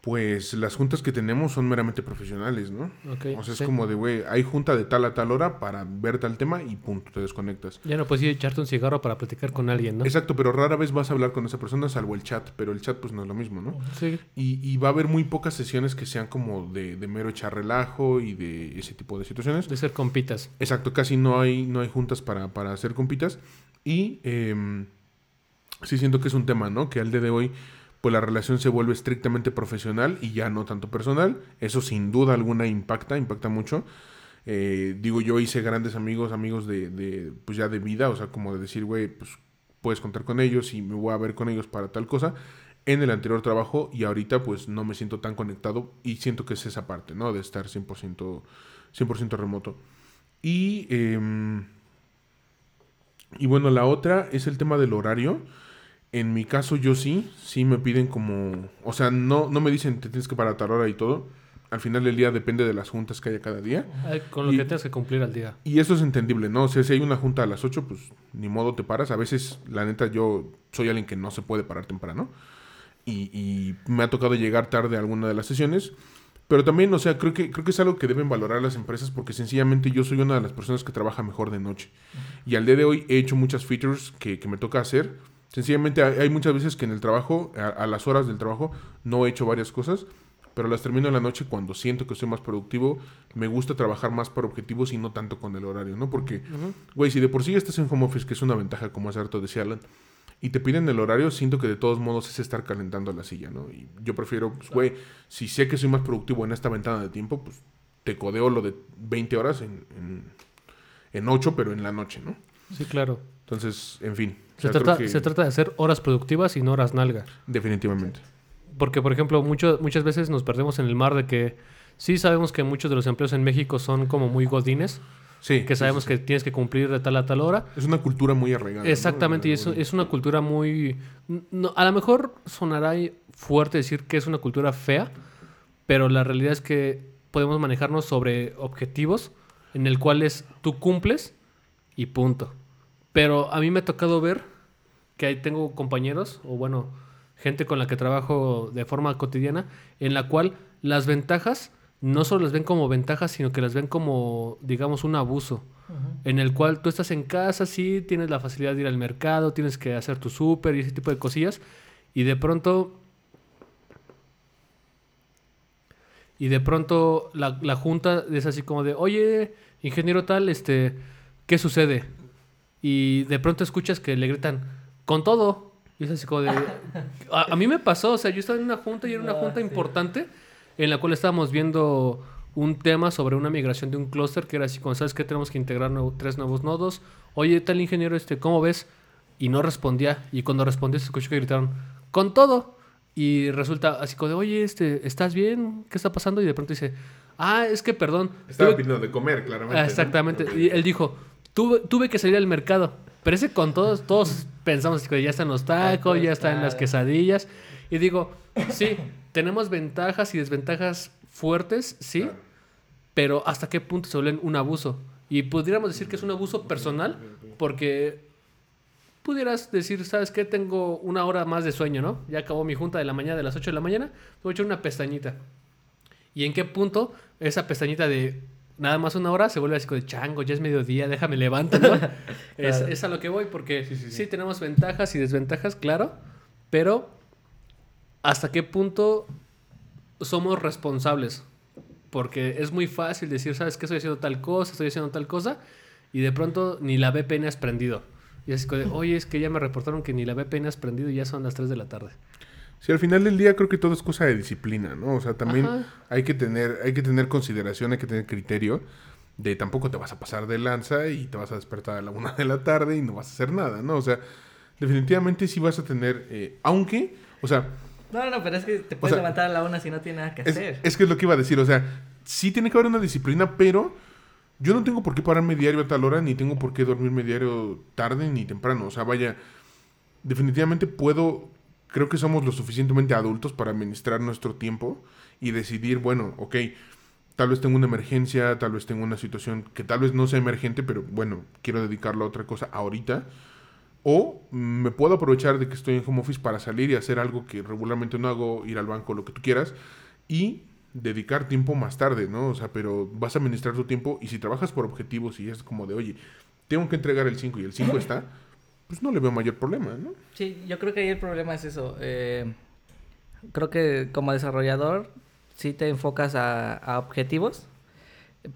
pues las juntas que tenemos son meramente profesionales, ¿no? Okay, o sea, es sí. como de, güey, hay junta de tal a tal hora para ver tal tema y punto, te desconectas. Ya no puedes ir a echarte un cigarro para platicar con alguien, ¿no? Exacto, pero rara vez vas a hablar con esa persona salvo el chat, pero el chat pues no es lo mismo, ¿no? Sí. Y, y va a haber muy pocas sesiones que sean como de, de, mero echar relajo y de ese tipo de situaciones. De ser compitas. Exacto, casi no hay, no hay juntas para, para hacer compitas. Y eh, sí siento que es un tema, ¿no? Que al día de hoy pues la relación se vuelve estrictamente profesional y ya no tanto personal. Eso sin duda alguna impacta, impacta mucho. Eh, digo, yo hice grandes amigos, amigos de, pues ya de vida, o sea, como de decir, güey, pues puedes contar con ellos y me voy a ver con ellos para tal cosa. En el anterior trabajo y ahorita pues no me siento tan conectado y siento que es esa parte, ¿no? De estar 100%, 100 remoto. Y, eh, y bueno, la otra es el tema del horario. En mi caso yo sí, sí me piden como, o sea, no, no me dicen te tienes que parar a tal hora y todo. Al final del día depende de las juntas que haya cada día. Con lo y, que tengas que cumplir al día. Y eso es entendible, ¿no? O sea, si hay una junta a las 8, pues ni modo te paras. A veces, la neta, yo soy alguien que no se puede parar temprano. Y, y me ha tocado llegar tarde a alguna de las sesiones. Pero también, o sea, creo que, creo que es algo que deben valorar las empresas porque sencillamente yo soy una de las personas que trabaja mejor de noche. Y al día de hoy he hecho muchas features que, que me toca hacer Sencillamente hay muchas veces que en el trabajo, a, a, las horas del trabajo, no he hecho varias cosas, pero las termino en la noche cuando siento que soy más productivo. Me gusta trabajar más por objetivos y no tanto con el horario, ¿no? Porque, güey, uh -huh. si de por sí estás en home office, que es una ventaja, como hace harto decía Alan, y te piden el horario, siento que de todos modos es estar calentando la silla, ¿no? Y yo prefiero, pues, güey, si sé que soy más productivo en esta ventana de tiempo, pues te codeo lo de 20 horas en, en, en 8, pero en la noche, ¿no? Sí, claro. Entonces, en fin. Se, o sea, trata, que... se trata de hacer horas productivas y no horas nalga. Definitivamente. Porque, por ejemplo, mucho, muchas veces nos perdemos en el mar de que sí sabemos que muchos de los empleos en México son como muy godines. Sí. Que sabemos sí, sí, que tienes que cumplir de tal a tal hora. Es una cultura muy arraigada. Exactamente, ¿no? y es, es, una cultura muy... No, a lo mejor sonará fuerte decir que es una cultura fea, pero la realidad es que podemos manejarnos sobre objetivos en el cuales tú cumples y punto. Pero a mí me ha tocado ver que ahí tengo compañeros, o bueno, gente con la que trabajo de forma cotidiana, en la cual las ventajas no solo las ven como ventajas, sino que las ven como, digamos, un abuso. Uh -huh. En el cual tú estás en casa, sí, tienes la facilidad de ir al mercado, tienes que hacer tu súper y ese tipo de cosillas, y de pronto y de pronto la, la junta es así como de, oye, ingeniero tal, este, ¿qué sucede? Y de pronto escuchas que le gritan, con todo. Y es así como de... A, a mí me pasó, o sea, yo estaba en una junta y era una No, junta importante en la cual estábamos viendo un tema sobre una migración de un clúster que era así como, ¿sabes qué? Tenemos que integrar nuevo- tres nuevos nodos. Oye, tal ingeniero, este, ¿cómo ves? Y no respondía. Y cuando respondió se escuchó que gritaron, con todo. Y resulta así como de, oye, este, ¿estás bien? ¿Qué está pasando? Y de pronto dice, ah, es que perdón. Estaba tuve- pidiendo de comer, claramente. Ah, ¿no? exactamente. Y él dijo, tuve, tuve que salir al mercado. Pero ese con todos, todos pensamos que ya están los tacos, ya están las quesadillas. Y digo, sí, tenemos ventajas y desventajas fuertes, sí, Claro. pero hasta qué punto se vuelven un abuso. Y pudiéramos decir que es un abuso personal, porque pudieras decir, ¿sabes qué? Tengo una hora más de sueño, ¿no? Ya acabó mi junta de la mañana, de las 8 de la mañana, voy a echar una pestañita. ¿Y en qué punto esa pestañita de nada más una hora se vuelve así como de chango, ya es mediodía, déjame levantar, ¿no? es, Claro. es a lo que voy, porque sí, Sí, sí, sí. tenemos ventajas y desventajas, claro, pero ¿hasta qué punto somos responsables? Porque es muy fácil decir, ¿sabes qué? Estoy haciendo tal cosa, estoy haciendo tal cosa, y de pronto ni la VPN has prendido. Y así como de, oye, es que ya me reportaron que ni la VPN has prendido y ya son las 3 de la tarde. Sí, al final del día creo que todo es cosa de disciplina, ¿no? O sea, también Ajá. hay que tener, hay que tener consideración, hay que tener criterio de tampoco te vas a pasar de lanza y te vas a despertar a la una de la tarde y no vas a hacer nada, ¿no? O sea, definitivamente sí vas a tener, eh, aunque, o sea, No, no, pero es que te puedes sea, levantar a la una si no tiene nada que es, hacer. es que es lo que iba a decir, o sea, sí tiene que haber una disciplina, pero yo no tengo por qué pararme diario a tal hora, ni tengo por qué dormirme diario tarde ni temprano, o sea, vaya, definitivamente puedo, creo que somos lo suficientemente adultos para administrar nuestro tiempo y decidir, bueno, ok, tal vez tengo una emergencia, tal vez tengo una situación que tal vez no sea emergente, pero bueno, quiero dedicarlo a otra cosa ahorita. O me puedo aprovechar de que estoy en home office para salir y hacer algo que regularmente no hago, ir al banco, lo que tú quieras, y dedicar tiempo más tarde, ¿no? O sea, pero vas a administrar tu tiempo y si trabajas por objetivos y es como de, oye, tengo que entregar el 5 y el 5 está, pues no le veo mayor problema, ¿no? Sí, yo creo que ahí el problema es eso. eh, creo que como desarrollador sí te enfocas a, a objetivos,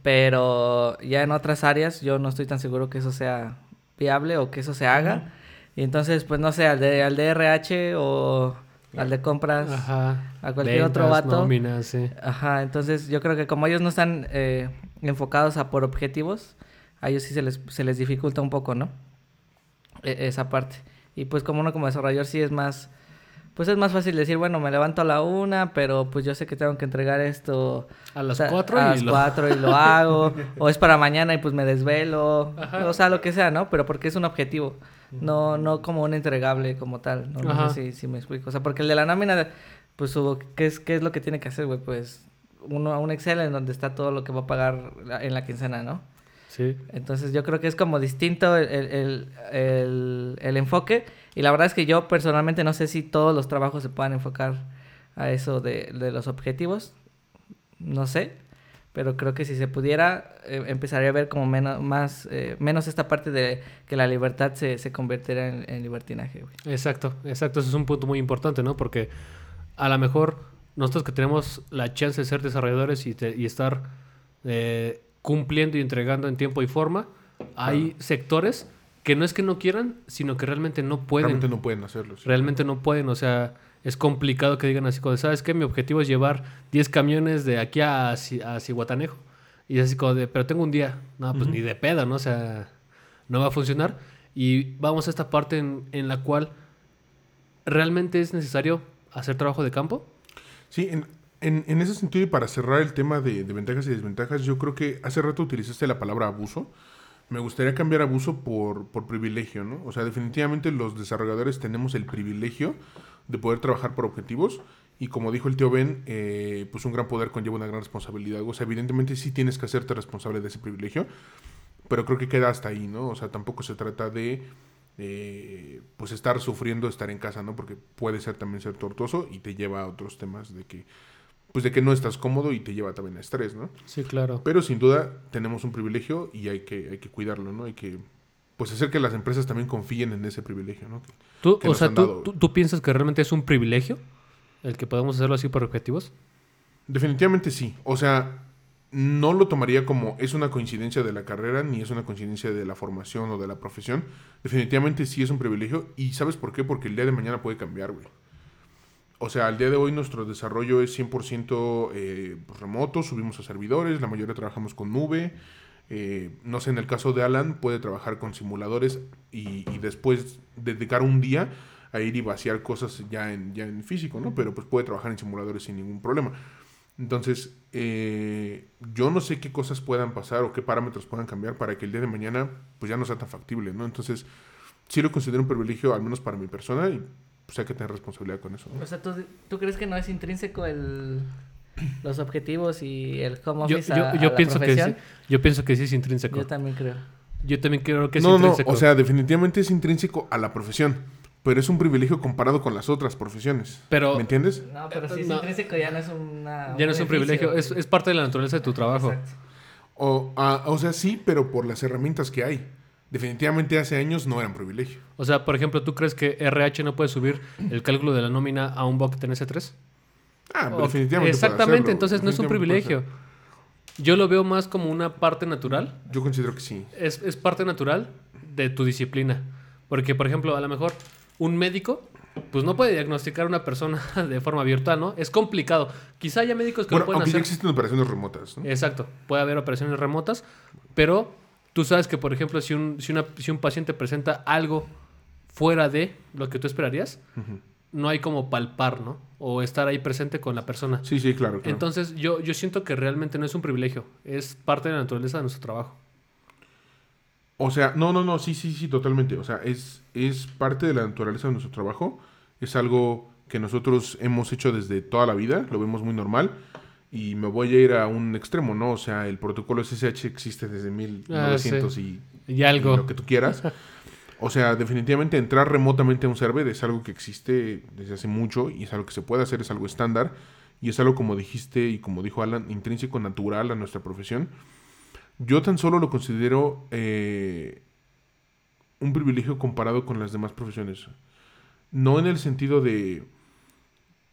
pero ya en otras áreas yo no estoy tan seguro que eso sea viable o que eso se haga. Y entonces, pues no sé, al de, al de RH o al de compras. Ajá. a cualquier otro vato. nóminas, sí. Ajá, entonces yo creo que como ellos no están eh, enfocados a por objetivos, a ellos sí se les, se les dificulta un poco, ¿no? E- esa parte. Y pues como uno como desarrollador sí es más, pues es más fácil decir, bueno, me levanto a la una, pero pues yo sé que tengo que entregar esto A las o sea, 4 a y las lo... cuatro y lo hago, o es para mañana y pues me desvelo, Ajá. o sea, lo que sea, ¿no? Pero porque es un objetivo, no no como un entregable como tal, no, sé si, si me explico. O sea, porque el de la nómina, pues, ¿qué es, qué es lo que tiene que hacer, güey? Pues uno, un Excel en donde está todo lo que va a pagar en la quincena, ¿no? Sí. Entonces yo creo que es como distinto el, el, el- el- enfoque. Y la verdad es que yo personalmente no sé si todos los trabajos se puedan enfocar a eso de, de los objetivos. No sé. Pero creo que si se pudiera, eh, empezaría a ver como menos, más, eh, menos esta parte de que la libertad se, se convirtiera en, en libertinaje, güey. Exacto, exacto. Ese es un punto muy importante, ¿no? Porque a lo mejor nosotros que tenemos la chance de ser desarrolladores y, te- y estar eh, cumpliendo y entregando en tiempo y forma, hay sectores que no es que no quieran, sino que realmente no pueden. Realmente no pueden hacerlo. sí. Realmente no pueden, o sea, es complicado que digan así, como, de, ¿sabes qué? Mi objetivo es llevar 10 camiones de aquí a, a Cihuatanejo. Y es así como de, pero tengo un día. No, pues ni de pedo, ¿no? O sea, no va a funcionar. Y vamos a esta parte en, en la cual realmente es necesario hacer trabajo de campo. Sí, en, en, en ese sentido y para cerrar el tema de, ventajas y desventajas, yo creo que hace rato utilizaste la palabra abuso. Me gustaría cambiar abuso por, por privilegio, ¿no? O sea, definitivamente los desarrolladores tenemos el privilegio de poder trabajar por objetivos y como dijo el tío Ben, eh, pues un gran poder conlleva una gran responsabilidad. O sea, evidentemente sí tienes que hacerte responsable de ese privilegio, pero creo que queda hasta ahí, ¿no? O sea, tampoco se trata de eh, pues estar sufriendo estar en casa, ¿no? Porque puede ser también ser tortuoso y te lleva a otros temas de que pues de que no estás cómodo y te lleva también a estrés, ¿no? Sí, claro. Pero sin duda tenemos un privilegio y hay que hay que cuidarlo, ¿no? Hay que pues hacer que las empresas también confíen en ese privilegio, ¿no? Que- ¿Tú, que o sea, ¿tú, tú, tú piensas que realmente es un privilegio el que podamos hacerlo así por objetivos? Definitivamente sí. O sea, no lo tomaría como es una coincidencia de la carrera ni es una coincidencia de la formación o de la profesión. Definitivamente sí es un privilegio. ¿Y sabes por qué? Porque el día de mañana puede cambiar, güey. O sea, al día de hoy nuestro desarrollo es 100% eh, pues, remoto, subimos a servidores, la mayoría trabajamos con nube. Eh, no sé, en el caso de Alan puede trabajar con simuladores y, después dedicar un día a ir y vaciar cosas ya en, ya en físico, ¿no? Pero pues puede trabajar en simuladores sin ningún problema. Entonces, eh, yo no sé qué cosas puedan pasar o qué parámetros puedan cambiar para que el día de mañana pues ya no sea tan factible, ¿no? Entonces, sí lo considero un privilegio, al menos para mi persona, pues hay que tener responsabilidad con eso. ¿no? O sea, ¿tú, ¿tú crees que no es intrínseco el, los objetivos y el home Yo, office yo- a, yo a la pienso que sí, yo pienso que sí es intrínseco. Yo también creo. Yo también creo que es no, no, intrínseco. o sea, definitivamente es intrínseco a la profesión, pero es un privilegio comparado con las otras profesiones. Pero- ¿Me entiendes? No, pero si es No. intrínseco ya no es una, ya no es un privilegio, es, es parte de la naturaleza de tu trabajo. Exacto. O, ah, o sea, sí, pero por las herramientas que hay. Definitivamente hace años no eran privilegio. O sea, por ejemplo, ¿tú crees que RH no puede subir el cálculo de la nómina a un bucket en S3? Ah, O- definitivamente. Exactamente, hacerlo, entonces no es un privilegio. Yo lo veo más como una parte natural. Yo considero que sí. Es, es parte natural de tu disciplina. Porque, por ejemplo, a lo mejor un médico, pues no puede diagnosticar a una persona de forma virtual, ¿no? Es complicado. Quizá haya médicos que Bueno, lo pueden aunque ya hacer. existen operaciones remotas, ¿no? Exacto, puede haber operaciones remotas, pero tú sabes que, por ejemplo, si un, si una- si un paciente presenta algo fuera de lo que tú esperarías, no hay como palpar, ¿no? O estar ahí presente con la persona. Sí, sí, claro. claro. Entonces, yo, yo siento que realmente no es un privilegio, es parte de la naturaleza de nuestro trabajo. O sea, no, no, no, sí, sí, sí, totalmente. O sea, es, es parte de la naturaleza de nuestro trabajo. Es algo que nosotros hemos hecho desde toda la vida, lo vemos muy normal. Y me voy a ir a un extremo, ¿no? O sea, el protocolo SSH existe desde 1900 y, Y y algo. lo que tú quieras. O sea, definitivamente entrar remotamente a un server es algo que existe desde hace mucho y es algo que se puede hacer, es algo estándar y es algo, como dijiste y como dijo Alan, intrínseco, natural a nuestra profesión. Yo tan solo lo considero eh, un privilegio comparado con las demás profesiones. No en el sentido de,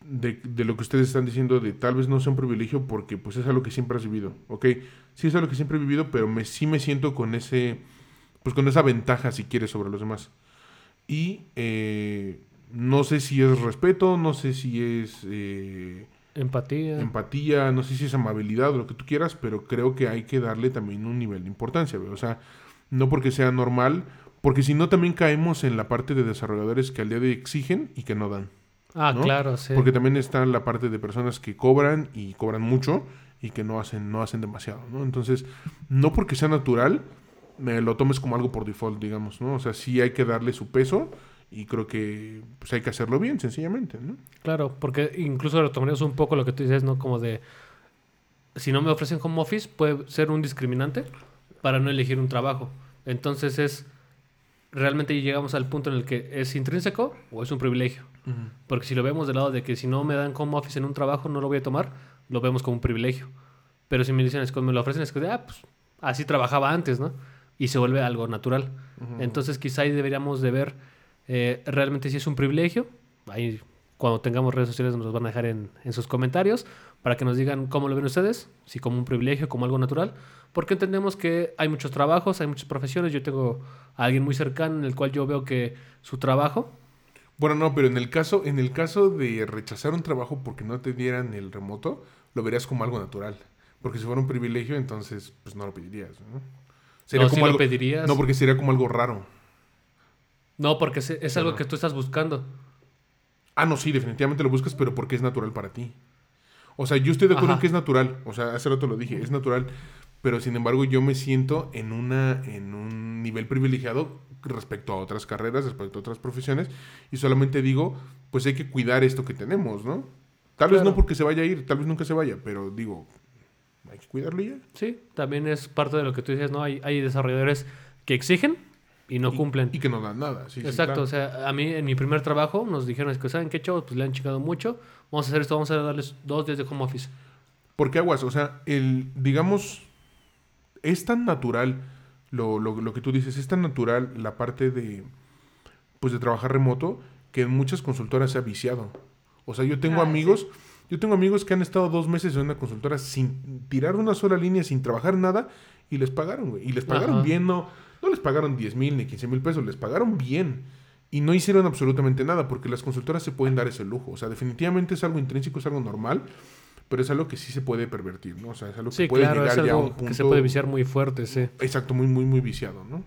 de, de lo que ustedes están diciendo de tal vez no sea un privilegio porque pues es algo que siempre has vivido, ¿ok? Sí es algo que siempre he vivido, pero me, sí me siento con ese, pues con esa ventaja si quieres sobre los demás. Y eh, no sé si es respeto, no sé si es... eh, Empatía. empatía, no sé si es amabilidad o lo que tú quieras, pero creo que hay que darle también un nivel de importancia, o sea, no porque sea normal, porque si no también caemos en la parte de desarrolladores que al día de hoy exigen y que no dan. Ah, ¿no? claro, sí. Porque también está la parte de personas que cobran y cobran mucho y que no hacen, no hacen demasiado, ¿no? Entonces, no porque sea natural, me lo tomes como algo por default, digamos, ¿no? O sea, sí hay que darle su peso y creo que pues hay que hacerlo bien, sencillamente, ¿no? Claro, porque incluso retomaríamos un poco lo que tú dices, ¿no? Como de, si no me ofrecen home office, puede ser un discriminante para no elegir un trabajo. Entonces es, realmente llegamos al punto en el que es intrínseco o es un privilegio. Porque si lo vemos del lado de que si no me dan home office en un trabajo, no lo voy a tomar, lo vemos como un privilegio. Pero si me dicen, es que me lo ofrecen, es que, ah, pues así trabajaba antes, ¿no? Y se vuelve algo natural. Entonces quizá ahí deberíamos de ver eh, realmente si es un privilegio. Ahí cuando tengamos redes sociales nos los van a dejar en, en sus comentarios para que nos digan cómo lo ven ustedes, si como un privilegio, como algo natural, porque entendemos que hay muchos trabajos, hay muchas profesiones. Yo tengo a alguien muy cercano en el cual yo veo que su trabajo Bueno, no, pero en el caso, en el caso de rechazar un trabajo porque no te dieran el remoto, lo verías como algo natural. Porque si fuera un privilegio, entonces pues no lo pedirías, ¿no? no, si como lo algo, pedirías. no, porque sería como algo raro. No, porque es algo no. que tú estás buscando. Ah, no, sí, definitivamente lo buscas, pero porque es natural para ti. O sea, yo estoy de acuerdo en que es natural. O sea, hace rato lo dije, es natural. Pero sin embargo, yo me siento en una, en un nivel privilegiado respecto a otras carreras, respecto a otras profesiones. Y solamente digo, pues hay que cuidar esto que tenemos, ¿no? Tal vez no porque se vaya a ir, tal vez nunca se vaya, pero digo, hay que cuidarlo ya. Sí, también es parte de lo que tú dices, ¿no? Hay, hay desarrolladores que exigen y no Y- cumplen. Y que no dan nada. Sí, sí, Exacto, claro. o sea, a mí en mi primer trabajo nos dijeron, es que ¿saben qué, chavos? Pues le han chingado mucho, vamos a hacer esto, vamos a darles dos días de home office. Porque aguas, o sea, el, digamos, es tan natural lo, lo, lo que tú dices, es tan natural la parte de, pues, de trabajar remoto que en muchas consultoras se ha viciado. O sea, yo tengo Ah, sí. amigos Yo tengo amigos que han estado dos meses en una consultora sin tirar una sola línea, sin trabajar nada, y les pagaron, güey. Y les pagaron Ajá. bien, no, no les pagaron 10 mil ni 15 mil pesos, les pagaron bien. Y no hicieron absolutamente nada, porque las consultoras se pueden dar ese lujo. O sea, definitivamente es algo intrínseco, es algo normal, pero es algo que sí se puede pervertir, ¿no? O sea, es algo que Sí, puede claro, llegar es ya a un punto... que se puede viciar muy fuerte, sí. Exacto, muy, muy, muy viciado, ¿no?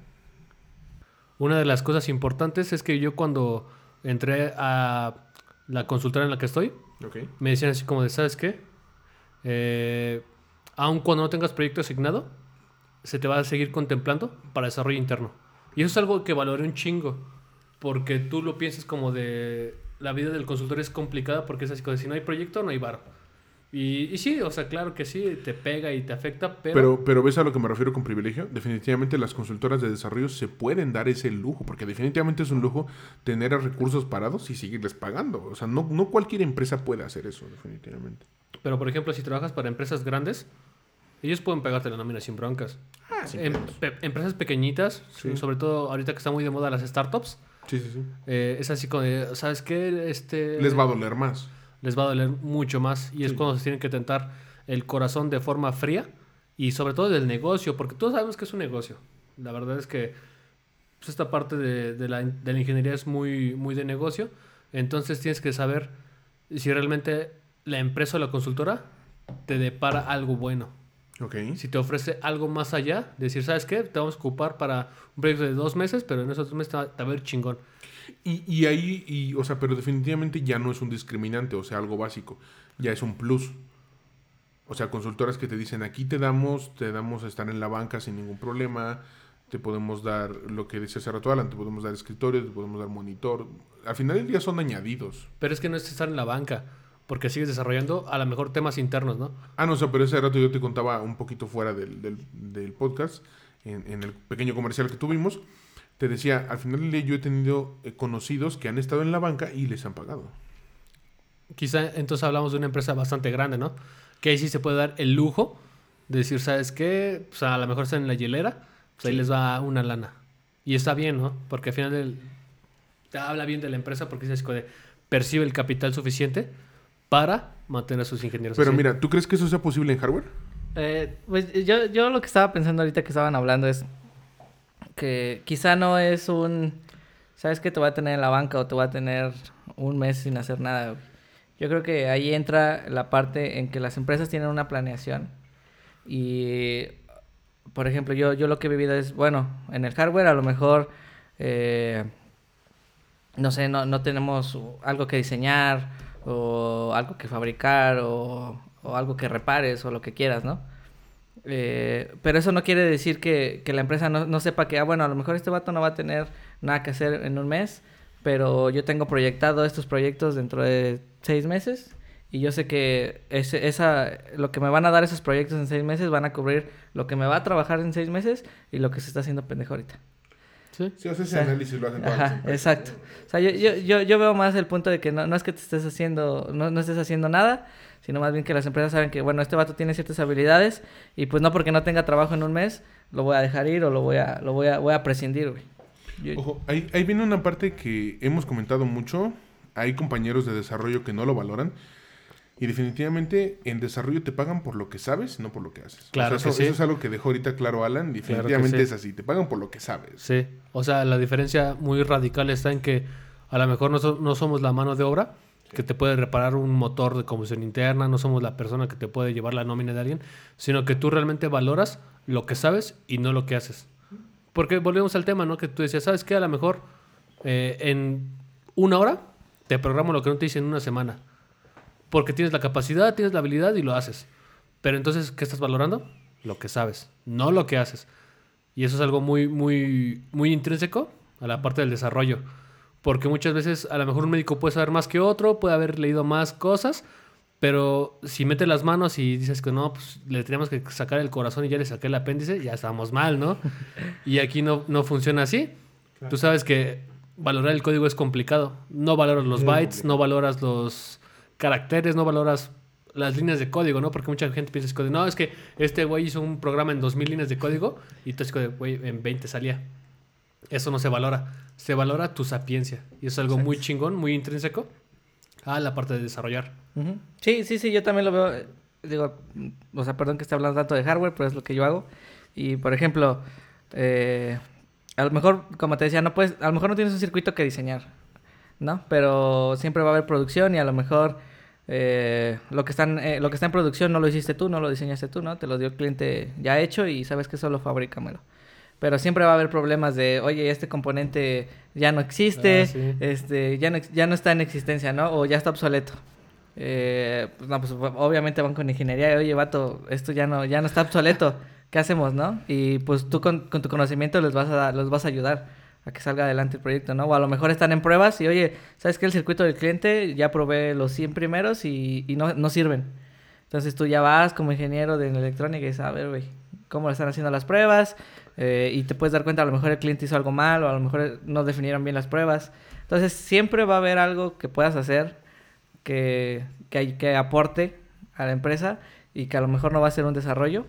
Una de las cosas importantes es que yo cuando entré a la consultora en la que estoy, me decían así como de, ¿sabes qué? Eh, aun cuando no tengas proyecto asignado, se te va a seguir contemplando para desarrollo interno. Y eso es algo que valoré un chingo, porque tú lo piensas como de, la vida del consultor es complicada porque es así como de, si no hay proyecto, no hay bar. Y, y sí, o sea, claro que sí, te pega y te afecta, pero... Pero, pero ves a lo que me refiero con privilegio. Definitivamente las consultoras de desarrollo se pueden dar ese lujo, porque definitivamente es un lujo tener recursos parados y seguirles pagando. O sea, no, no cualquier empresa puede hacer eso, definitivamente. Pero, por ejemplo, si trabajas para empresas grandes, ellos pueden pegarte la nómina sin broncas. Ah, sí. Em- pe- empresas pequeñitas, Sí. sobre todo ahorita que está muy de moda las startups, Sí, sí, sí. eh, es así como de, ¿sabes qué? Este, Les va a doler más. Les va a doler mucho más y es cuando se tienen que tentar el corazón de forma fría y sobre todo del negocio, porque todos sabemos que es un negocio. La verdad es que pues, esta parte de, de la, de la ingeniería es muy, muy de negocio, entonces tienes que saber si realmente la empresa o la consultora te depara algo bueno. Si te ofrece algo más allá, decir, ¿sabes qué? Te vamos a ocupar para un proyecto de dos meses, pero en esos dos meses te va, te va a ver chingón. Y, y ahí, y, o sea, pero definitivamente ya no es un discriminante, o sea, algo básico. Ya es un plus. O sea, consultoras que te dicen, aquí te damos, te damos estar en la banca sin ningún problema, te podemos dar lo que decía hace rato Alan, te podemos dar escritorio, te podemos dar monitor. Al final del día son añadidos. Pero es que no es estar en la banca, porque sigues desarrollando a lo mejor temas internos, ¿no? Ah, no, o sea, pero ese rato yo te contaba un poquito fuera del, del, del podcast, en, en el pequeño comercial que tuvimos. Te decía, al final del día yo he tenido eh, conocidos que han estado en la banca y les han pagado. Quizá entonces hablamos de una empresa bastante grande, ¿no? Que ahí sí se puede dar el lujo de decir, ¿sabes qué? Pues a lo mejor están en la hielera, pues ahí les va una lana. Y está bien, ¿no? Porque al final del- te habla bien de la empresa porque dices percibe el capital suficiente para mantener a sus ingenieros. Pero así. mira, ¿tú crees que eso sea posible en hardware? Eh, pues yo, yo lo que estaba pensando ahorita que estaban hablando es que quizá no es un, ¿sabes que te va a tener en la banca o te va a tener un mes sin hacer nada? Yo creo que ahí entra la parte en que las empresas tienen una planeación y, por ejemplo, yo, yo lo que he vivido es, bueno, en el hardware a lo mejor, eh, no sé, no, no tenemos algo que diseñar o algo que fabricar o, o algo que repares o lo que quieras, ¿no? Eh, pero eso no quiere decir que, que la empresa no, no sepa que, ah, bueno, a lo mejor este vato no va a tener nada que hacer en un mes, pero yo tengo proyectado estos proyectos dentro de seis meses y yo sé que ese, esa, lo que me van a dar esos proyectos en seis meses van a cubrir lo que me va a trabajar en seis meses y lo que se está haciendo pendejo ahorita. Sí. Sí, o sea, análisis lo hacen todas las Ajá, empresas. exacto. O sea, yo, yo, yo, yo veo más el punto de que no, no es que te estés haciendo, no, no estés haciendo nada, sino más bien que las empresas saben que, bueno, este vato tiene ciertas habilidades y pues no porque no tenga trabajo en un mes, lo voy a dejar ir o lo voy a, lo voy a, voy a prescindir, güey. Yo- Ojo, ahí, ahí viene una parte que hemos comentado mucho. Hay compañeros de desarrollo que no lo valoran. Y definitivamente en desarrollo te pagan por lo que sabes, no por lo que haces. Claro O sea, que eso, sí. eso es algo que dejó ahorita claro Alan. Definitivamente sí. es así. Te pagan por lo que sabes. Sí, o sea, la diferencia muy radical está en que a lo mejor no, so- no somos la mano de obra que te puede reparar un motor de combustión interna, no somos la persona que te puede llevar la nómina de alguien, sino que tú realmente valoras lo que sabes y no lo que haces. Porque volvemos al tema, ¿no? Que tú decías, ¿sabes qué? A lo mejor eh, en una hora te programo lo que no te hice en una semana. Porque tienes la capacidad, tienes la habilidad y lo haces. Pero entonces, ¿qué estás valorando? Lo que sabes, no lo que haces. Y eso es algo muy, muy, muy intrínseco a la parte del desarrollo. Porque muchas veces a lo mejor un médico puede saber más que otro, puede haber leído más cosas, pero si mete las manos y dices que no, pues le tenemos que sacar el corazón y ya le saqué el apéndice, ya estamos mal, ¿no? y aquí no, no funciona así. Tú sabes que valorar el código es complicado. No valoras los bytes, no valoras los caracteres, no valoras las líneas de código, ¿no? Porque mucha gente piensa no, es que este güey hizo un programa en 2000 líneas de código y tú güey, en 20 salía. Eso no se valora. Se valora tu sapiencia. Y es algo muy chingón, muy intrínseco. Ah, la parte de desarrollar. Sí, sí, sí, yo también lo veo. eh, Digo, mm, o sea, perdón que esté hablando tanto de hardware, pero es lo que yo hago. Y por ejemplo, eh, a lo mejor, como te decía, no puedes, a lo mejor no tienes un circuito que diseñar, ¿no? Pero siempre va a haber producción y a lo mejor eh, lo, que están, eh, lo que está en producción no lo hiciste tú, no lo diseñaste tú, ¿no? Te lo dio el cliente ya hecho y sabes que solo fabrícamelo. Pero siempre va a haber problemas de, oye, este componente ya no existe, Ah, sí. este, ya no, ya no está en existencia, ¿no? O ya está obsoleto. Eh, pues, no, pues obviamente van con ingeniería y, oye, vato, esto ya no, ya no está obsoleto. ¿Qué hacemos, no? Y pues tú con, con tu conocimiento les vas a los vas a ayudar a que salga adelante el proyecto, ¿no? O a lo mejor están en pruebas y, oye, ¿sabes qué? El circuito del cliente ya probé los 100 primeros y, y no, no sirven. Entonces tú ya vas como ingeniero de electrónica y dices, a ver, güey, ¿cómo le están haciendo las pruebas? Eh, y te puedes dar cuenta, a lo mejor el cliente hizo algo mal o a lo mejor no definieron bien las pruebas. Entonces siempre va a haber algo que puedas hacer que, que, que aporte a la empresa y que a lo mejor no va a ser un desarrollo.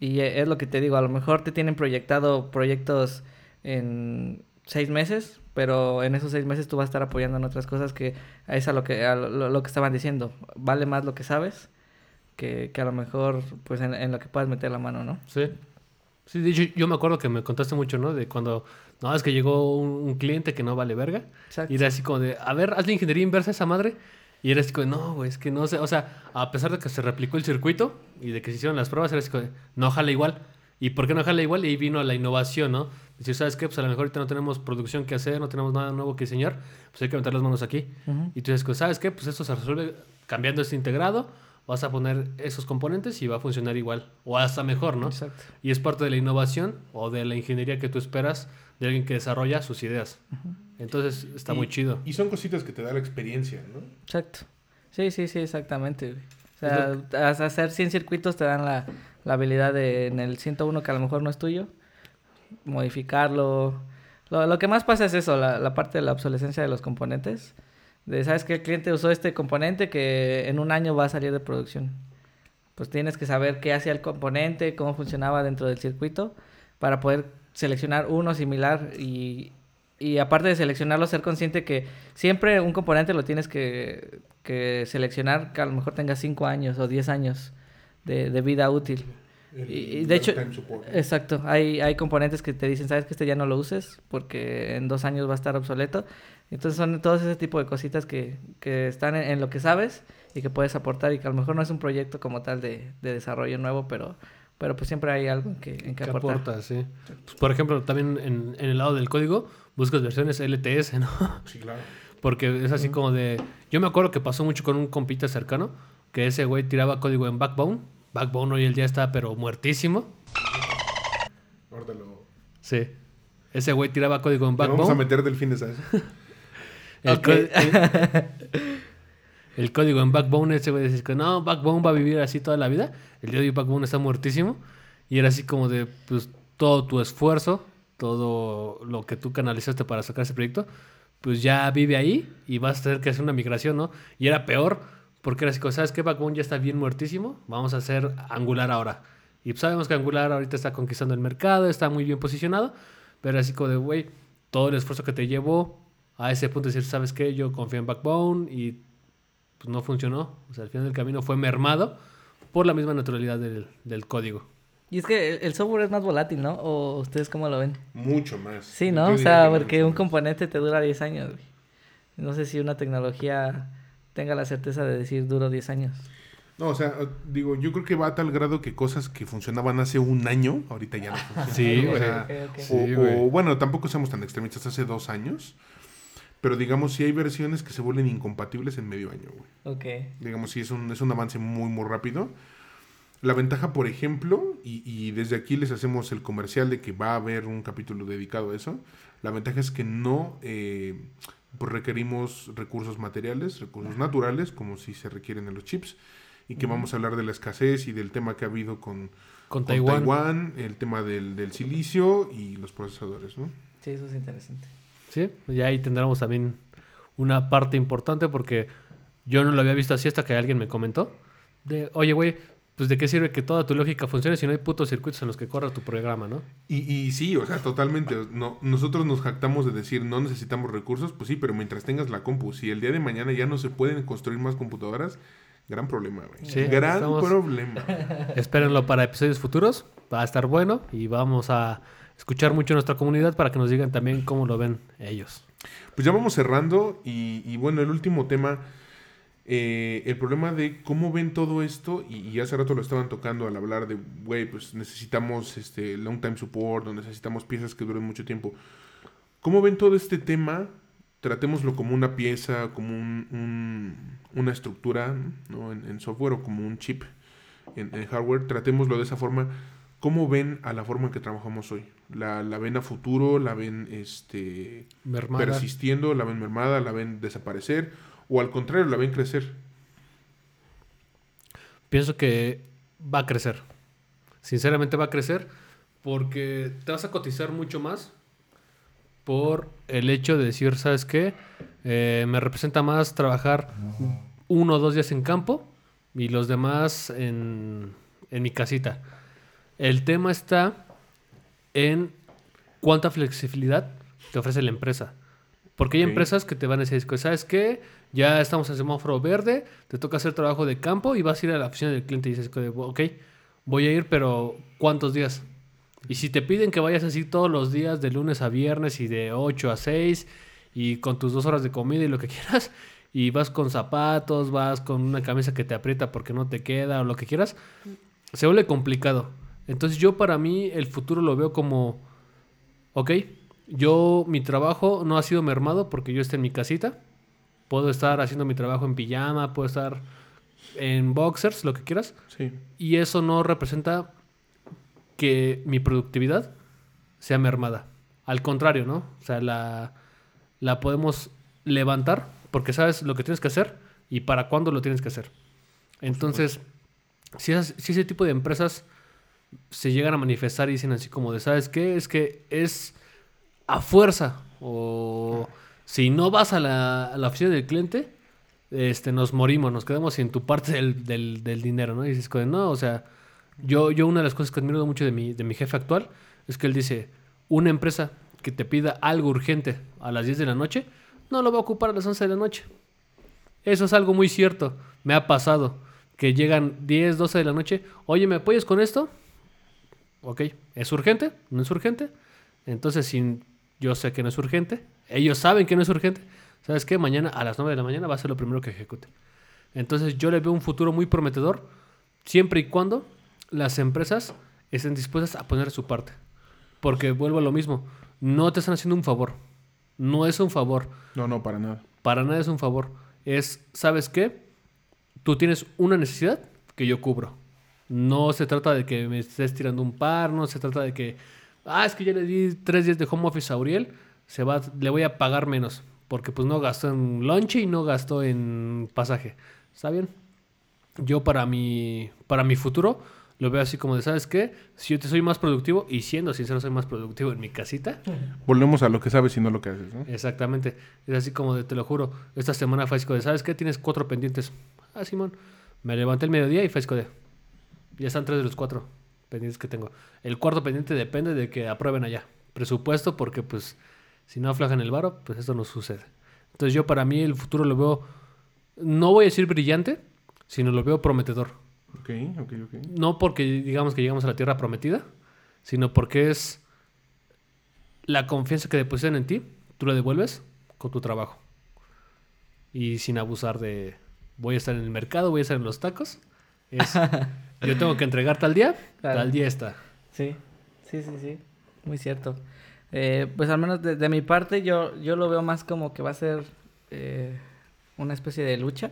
Y eh, es lo que te digo, a lo mejor te tienen proyectado proyectos en seis meses, pero en esos seis meses tú vas a estar apoyando en otras cosas que es a lo que, a lo, lo que estaban diciendo. Vale más lo que sabes que, que a lo mejor pues en, en lo que puedas meter la mano, ¿no? Sí. Sí, de hecho, yo me acuerdo que me contaste mucho, ¿no? De cuando, no, es que llegó un, un cliente que no vale verga. Exacto. Y era así como de, a ver, hazle ingeniería inversa a esa madre. Y era así como de, no, güey, es que no sé. O sea, a pesar de que se replicó el circuito y de que se hicieron las pruebas, era así como de, no jala igual. ¿Y por qué no jala igual? Y ahí vino la innovación, ¿no? Decir, ¿sabes qué? Pues a lo mejor ahorita no tenemos producción que hacer, no tenemos nada nuevo que diseñar, pues hay que meter las manos aquí. Y tú dices, ¿sabes qué? Pues esto se resuelve cambiando este integrado, vas a poner esos componentes y va a funcionar igual, o hasta mejor, ¿no? Exacto. Y es parte de la innovación o de la ingeniería que tú esperas de alguien que desarrolla sus ideas. Entonces está Y- muy chido. Y son cositas que te da la experiencia, ¿no? Exacto. Sí, sí, sí, exactamente. O sea, hacer 100 circuitos te dan la, la habilidad de en el 101 que a lo mejor no es tuyo, modificarlo. Lo, lo que más pasa es eso, la, la parte de la obsolescencia de los componentes. De, ¿sabes que El cliente usó este componente que en un año va a salir de producción. Pues tienes que saber qué hacía el componente, cómo funcionaba dentro del circuito, para poder seleccionar uno similar y, y aparte de seleccionarlo, ser consciente que siempre un componente lo tienes que, que seleccionar que a lo mejor tenga 5 años o 10 años de, de vida útil. El Y- de hecho- lifetime support, ¿no? Exacto, hay, hay componentes que te dicen, sabes que este ya no lo uses porque en dos años va a estar obsoleto. Entonces son todos ese tipo de cositas que, que están en, en lo que sabes y que puedes aportar y que a lo mejor no es un proyecto como tal de, de desarrollo nuevo, pero, pero pues siempre hay algo en que, en que ¿Qué aportar. aporta? Sí. Pues, por ejemplo, también en, en el lado del código buscas versiones LTS, ¿no? Sí, claro. Porque es así como de... Yo me acuerdo que pasó mucho con un compita cercano, que ese güey tiraba código en Backbone. Backbone hoy el día está pero muertísimo. Ahorita lo... Sí. Ese güey tiraba código en le vamos a Backbone. meter delfines a eso. El, Ok. co- el- el código en Backbone, ese güey decía que no, Backbone va a vivir así toda la vida. El día de hoy Backbone está muertísimo. Y era así como de, pues, todo tu esfuerzo, todo lo que tú canalizaste para sacar ese proyecto, pues ya vive ahí y vas a tener que hacer una migración, ¿no? Y era peor, porque era así como, ¿sabes qué? Backbone ya está bien muertísimo, vamos a hacer Angular ahora. Y pues sabemos que Angular ahorita está conquistando el mercado, está muy bien posicionado, pero así como de, güey, todo el esfuerzo que te llevó a ese punto de decir, ¿sabes qué? Yo confío en Backbone y pues no funcionó. O sea, al final del camino fue mermado por la misma naturalidad del, del código. Y es que el, el software es más volátil, ¿no? ¿O ustedes cómo lo ven? Mucho más. Sí, ¿no? O sea, que porque un componente te dura 10 años, güey. No sé si una tecnología tenga la certeza de decir duro 10 años. No, o sea, digo, yo creo que va a tal grado que cosas que funcionaban hace un año, ahorita ya no funcionan. Sí. O sea, o- Sí, bueno, tampoco seamos tan extremistas, hace dos años. Pero digamos, si hay versiones que se vuelven incompatibles en medio año, güey. Ok. Digamos, sí, es un, es un avance muy, muy rápido. La ventaja, por ejemplo, y, y desde aquí les hacemos el comercial de que va a haber un capítulo dedicado a eso, la ventaja es que no eh, pues requerimos recursos materiales, recursos naturales, como si se requieren en los chips, y que vamos a hablar de la escasez y del tema que ha habido con, Con con Taiwán. Taiwán, el tema del, del silicio y los procesadores, ¿no? Sí, eso es interesante. Sí, y ahí tendremos también una parte importante porque yo no lo había visto así hasta que alguien me comentó. De, oye, güey, pues de qué sirve que toda tu lógica funcione si no hay putos circuitos en los que corra tu programa, ¿no? Y, y sí, o sea, totalmente. No, nosotros nos jactamos de decir no necesitamos recursos, pues sí, pero mientras tengas la compu, si el día de mañana ya no se pueden construir más computadoras, gran problema, güey. Sí, gran estamos- problema. Espérenlo para episodios futuros, va a estar bueno y vamos a escuchar mucho a nuestra comunidad para que nos digan también cómo lo ven ellos. Pues ya vamos cerrando y, y bueno, el último tema, eh, el problema de cómo ven todo esto y, y hace rato lo estaban tocando al hablar de, güey, pues necesitamos este long time support o necesitamos piezas que duren mucho tiempo. ¿Cómo ven todo este tema? Tratémoslo como una pieza, como un- un- una estructura ¿no? en, en software o como un chip en, en hardware. Tratémoslo de esa forma. ¿Cómo ven a la forma en que trabajamos hoy? ¿La, la ven a futuro? ¿La ven este, Mermada. persistiendo, la ven mermada, la ven desaparecer, o al contrario, la ven crecer. Pienso que va a crecer. Sinceramente va a crecer porque te vas a cotizar mucho más por el hecho de decir, ¿sabes qué? Eh, me representa más trabajar uno o dos días en campo y los demás en, en mi casita. El tema está en cuánta flexibilidad te ofrece la empresa. Porque hay empresas que te van a decir, ¿sabes qué? Ya estamos en semáforo verde, te toca hacer trabajo de campo y vas a ir a la oficina del cliente y dices, ok, voy a ir, pero ¿cuántos días? Y si te piden que vayas así todos los días, de lunes a viernes y de 8 a 6, y con tus dos horas de comida y lo que quieras, y vas con zapatos, vas con una camisa que te aprieta porque no te queda o lo que quieras, se vuelve complicado. Entonces yo para mí el futuro lo veo como, ok, yo mi trabajo no ha sido mermado porque yo esté en mi casita, puedo estar haciendo mi trabajo en pijama, puedo estar en boxers, lo que quieras, Sí. y eso no representa que mi productividad sea mermada. Al contrario, ¿no? O sea, la, la podemos levantar porque sabes lo que tienes que hacer y para cuándo lo tienes que hacer. Entonces, si, esas- si ese tipo de empresas se llegan a manifestar y dicen así como de, ¿sabes qué? Es que es a fuerza o si no vas a la, la oficina del cliente, este, nos morimos, nos quedamos sin tu parte del, del- dinero, ¿no? Y dices, no, o sea, yo, yo una de las cosas que admiro mucho de mi, de mi jefe actual es que él dice, una empresa que te pida algo urgente a las 10 de la noche, no lo va a ocupar a las 11 de la noche. Eso es algo muy cierto. Me ha pasado que llegan 10, 12 de la noche, oye, ¿me apoyas con esto? Ok, ¿es urgente? ¿No es urgente? Entonces, si yo sé que no es urgente, ellos saben que no es urgente, ¿sabes qué? Mañana a las 9 de la mañana va a ser lo primero que ejecute. Entonces, yo le veo un futuro muy prometedor, siempre y cuando las empresas estén dispuestas a poner su parte. Porque vuelvo a lo mismo, no te están haciendo un favor. No es un favor. No, no, para nada. Para nada es un favor. Es, ¿sabes qué? Tú tienes una necesidad que yo cubro. No se trata de que me estés tirando un par, no se trata de que, ah, es que ya le di tres días de home office a Uriel, se va, le voy a pagar menos, porque pues no gastó en lonche y no gastó en pasaje. ¿Está bien? Yo para mi, para mi futuro lo veo así como de, ¿sabes qué? Si yo te soy más productivo, y siendo sincero, soy más productivo en mi casita, Volvemos a lo que sabes y no lo que haces, ¿no? Exactamente. Es así como de, te lo juro, esta semana fue así como de, ¿sabes qué? Tienes cuatro pendientes. Ah, Simón. Me levanté el mediodía y fue así como de, ya están tres de los cuatro pendientes que tengo. El cuarto pendiente depende de que aprueben allá. Presupuesto, porque pues, si no aflojan el varo, pues esto no sucede. Entonces yo para mí el futuro lo veo, no voy a decir brillante, sino lo veo prometedor. Ok, ok, ok. No porque digamos que llegamos a la tierra prometida, sino porque es la confianza que depositan en ti, tú la devuelves con tu trabajo. Y sin abusar de voy a estar en el mercado, voy a estar en los tacos. Es, yo tengo que entregar tal día, Claro. tal día está. Sí, sí, sí, sí. Muy cierto. Eh, pues al menos de, de mi parte yo, yo lo veo más como que va a ser eh, una especie de lucha.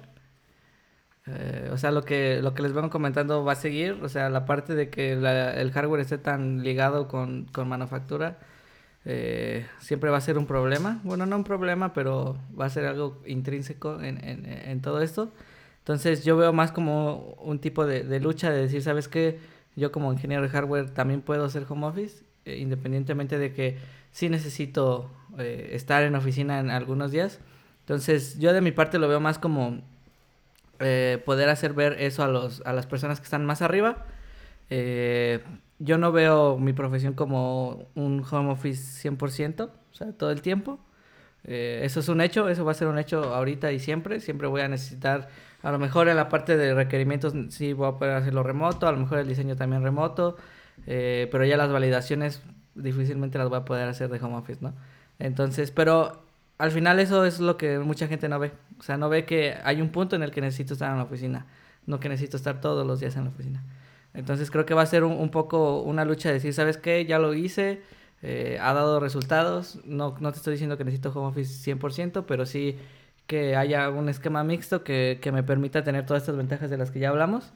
Eh, o sea, lo que, lo que les vengo comentando va a seguir. O sea, la parte de que la- el hardware esté tan ligado con, con manufactura siempre va a ser un problema. Bueno, no un problema, pero va a ser algo intrínseco en, en, en todo esto. Entonces yo veo más como un tipo de, lucha de decir, ¿sabes qué? Yo como ingeniero de hardware también puedo hacer home office, eh, independientemente de que sí necesito eh, estar en oficina en algunos días. Entonces yo de mi parte lo veo más como eh, poder hacer ver eso a, los, a las personas que están más arriba. Yo no veo mi profesión como un home office 100%, o sea, todo el tiempo. Eh, eso es un hecho, eso va a ser un hecho ahorita y siempre. Siempre voy a necesitar, a lo mejor en la parte de requerimientos sí voy a poder hacerlo remoto, a lo mejor el diseño también remoto, eh, pero ya las validaciones difícilmente las voy a poder hacer de home office, ¿no? Entonces, pero al final eso es lo que mucha gente no ve. O sea, no ve que hay un punto en el que necesito estar en la oficina, no que necesito estar todos los días en la oficina. Entonces creo que va a ser un, un poco una lucha de decir, ¿sabes qué? Ya lo hice, eh, ha dado resultados. No, no te estoy diciendo que necesito home office 100%, pero sí que haya un esquema mixto que, que, me permita tener todas estas ventajas de las que ya hablamos.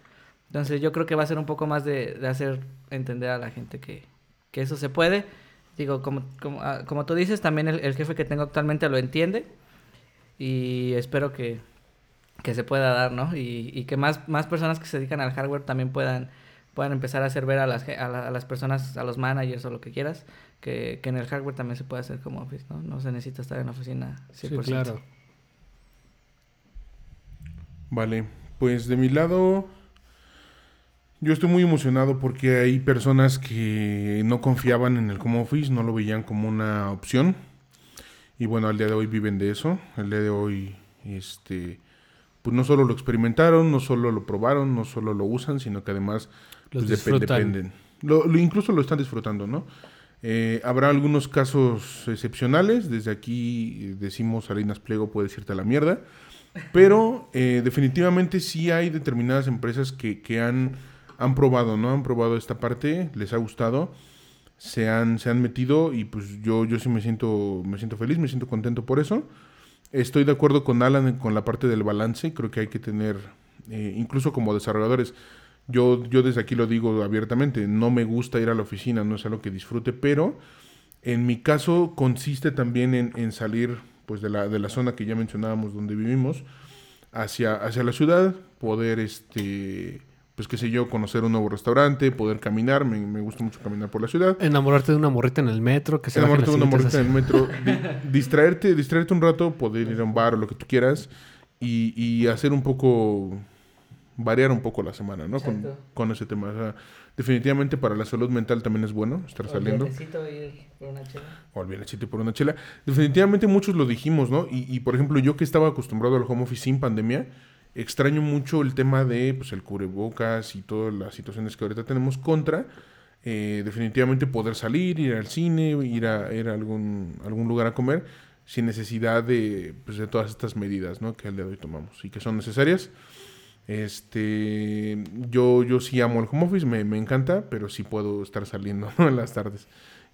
Entonces yo creo que va a ser un poco más de, de hacer entender a la gente que, que eso se puede. Digo, como, como, ah, como tú dices, también el, el, jefe que tengo actualmente lo entiende y espero que, que se pueda dar, ¿no? Y, y, que más, más personas que se dedican al hardware también puedan, puedan empezar a hacer ver a las, a, la, a las personas, a los managers o lo que quieras, que, que, en el hardware también se puede hacer como office, ¿no? No se necesita estar en la oficina 100%. Sí, claro. Vale, pues de mi lado, yo estoy muy emocionado porque hay personas que no confiaban en el home office, no lo veían como una opción. Y bueno, al día de hoy viven de eso. Al día de hoy, este, pues no solo lo experimentaron, no solo lo probaron, no solo lo usan, sino que además pues, dep dependen. Lo, lo, incluso lo están disfrutando, ¿no? Eh, habrá algunos casos excepcionales. Desde aquí decimos Salinas Pliego puede irte a la mierda. Pero eh, definitivamente sí hay determinadas empresas que, que han, han probado, ¿no? Han probado esta parte, les ha gustado, se han, se han metido y pues yo, yo sí me siento, me siento feliz, me siento contento por eso. Estoy de acuerdo con Alan con la parte del balance, creo que hay que tener, eh, incluso como desarrolladores, yo, yo desde aquí lo digo abiertamente, no me gusta ir a la oficina, no es algo que disfrute, pero en mi caso consiste también en, en salir pues de la, de la zona que ya mencionábamos donde vivimos hacia, hacia la ciudad, poder este pues qué sé yo, conocer un nuevo restaurante, poder caminar, me, me, gusta mucho caminar por la ciudad. Enamorarte de una morrita en el metro, que se Enamorarte de una morrita en el metro, di, distraerte, distraerte un rato, poder ir a un bar o lo que tú quieras y, y hacer un poco variar un poco la semana, ¿no? Con, con, ese tema. O sea, definitivamente para la salud mental también es bueno estar saliendo. Necesito ir por una chela. O al bienecito por una chela. Definitivamente muchos lo dijimos, ¿no? Y, y, por ejemplo, yo que estaba acostumbrado al home office sin pandemia, extraño mucho el tema de pues el cubrebocas y todas las situaciones que ahorita tenemos contra eh, definitivamente poder salir, ir al cine, ir a, ir a algún, algún lugar a comer sin necesidad de, pues, de todas estas medidas ¿no? que al día de hoy tomamos y que son necesarias. Este, yo, yo sí amo el home office, me, me encanta, pero sí puedo estar saliendo ¿no? en las tardes.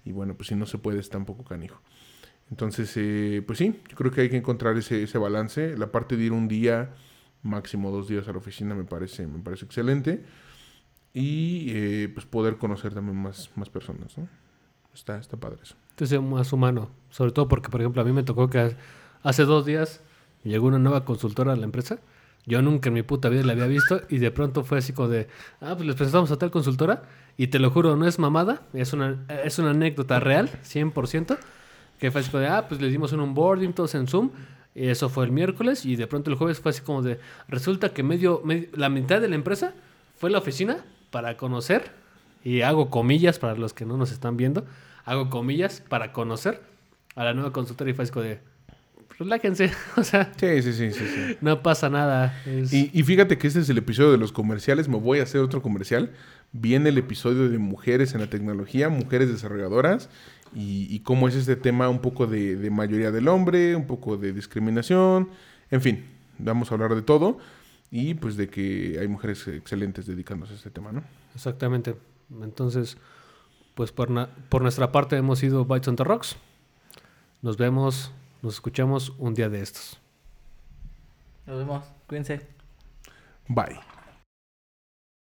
Y bueno, pues si no se puede, está un poco canijo. Entonces, eh, pues sí, yo creo que hay que encontrar ese, ese balance. La parte de ir un día, máximo dos días a la oficina, me parece, me parece excelente. Y eh, pues poder conocer también más, más personas, ¿no? Está, está padre eso. Entonces, más humano. Sobre todo porque, por ejemplo, a mí me tocó que hace dos días llegó una nueva consultora a la empresa yo nunca en mi puta vida la había visto y de pronto fue así como de, ah, pues les presentamos a tal consultora y te lo juro, no es mamada, es una, es una anécdota real, 100%, que fue así como de, ah, pues les dimos un onboarding todos en Zoom, y eso fue el miércoles y de pronto el jueves fue así como de, resulta que medio, medio la mitad de la empresa fue a la oficina para conocer, y hago comillas para los que no nos están viendo, hago comillas para conocer a la nueva consultora y fue así como de, relájense. O sea, sí, sí, sí, sí, sí. no pasa nada. Es... Y, y, fíjate que este es el episodio de los comerciales. Me voy a hacer otro comercial. Viene el episodio de mujeres en la tecnología, mujeres desarrolladoras. Y, y cómo es este tema un poco de, de, mayoría del hombre, un poco de discriminación. En fin, vamos a hablar de todo. Y pues de que hay mujeres excelentes dedicándose a este tema, ¿no? Exactamente. Entonces, pues por, por nuestra parte hemos sido Bytes on the Rocks. Nos vemos nos escuchamos un día de estos. Nos vemos. Cuídense. Bye.